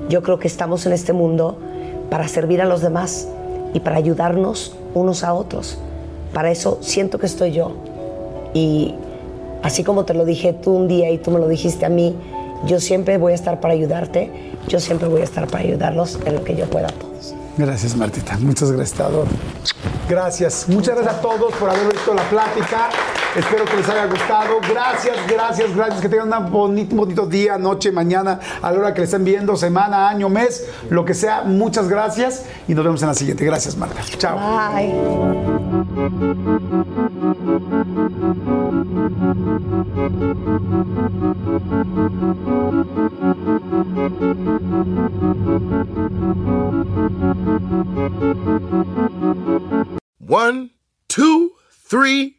Yo creo que estamos en este mundo para servir a los demás y para ayudarnos unos a otros. Para eso siento que estoy yo. Y así como te lo dije tú un día y tú me lo dijiste a mí, yo siempre voy a estar para ayudarte, yo siempre voy a estar para ayudarlos en lo que yo pueda. Gracias, Martita. Muchas gracias, te Gracias. Muchas gracias a todos por haber visto la plática. Espero que les haya gustado. Gracias, gracias, gracias. Que tengan un bonito, bonito día, noche, mañana, a la hora que le estén viendo, semana, año, mes, lo que sea. Muchas gracias y nos vemos en la siguiente. Gracias, Marta. Chao. Bye. One, two, three,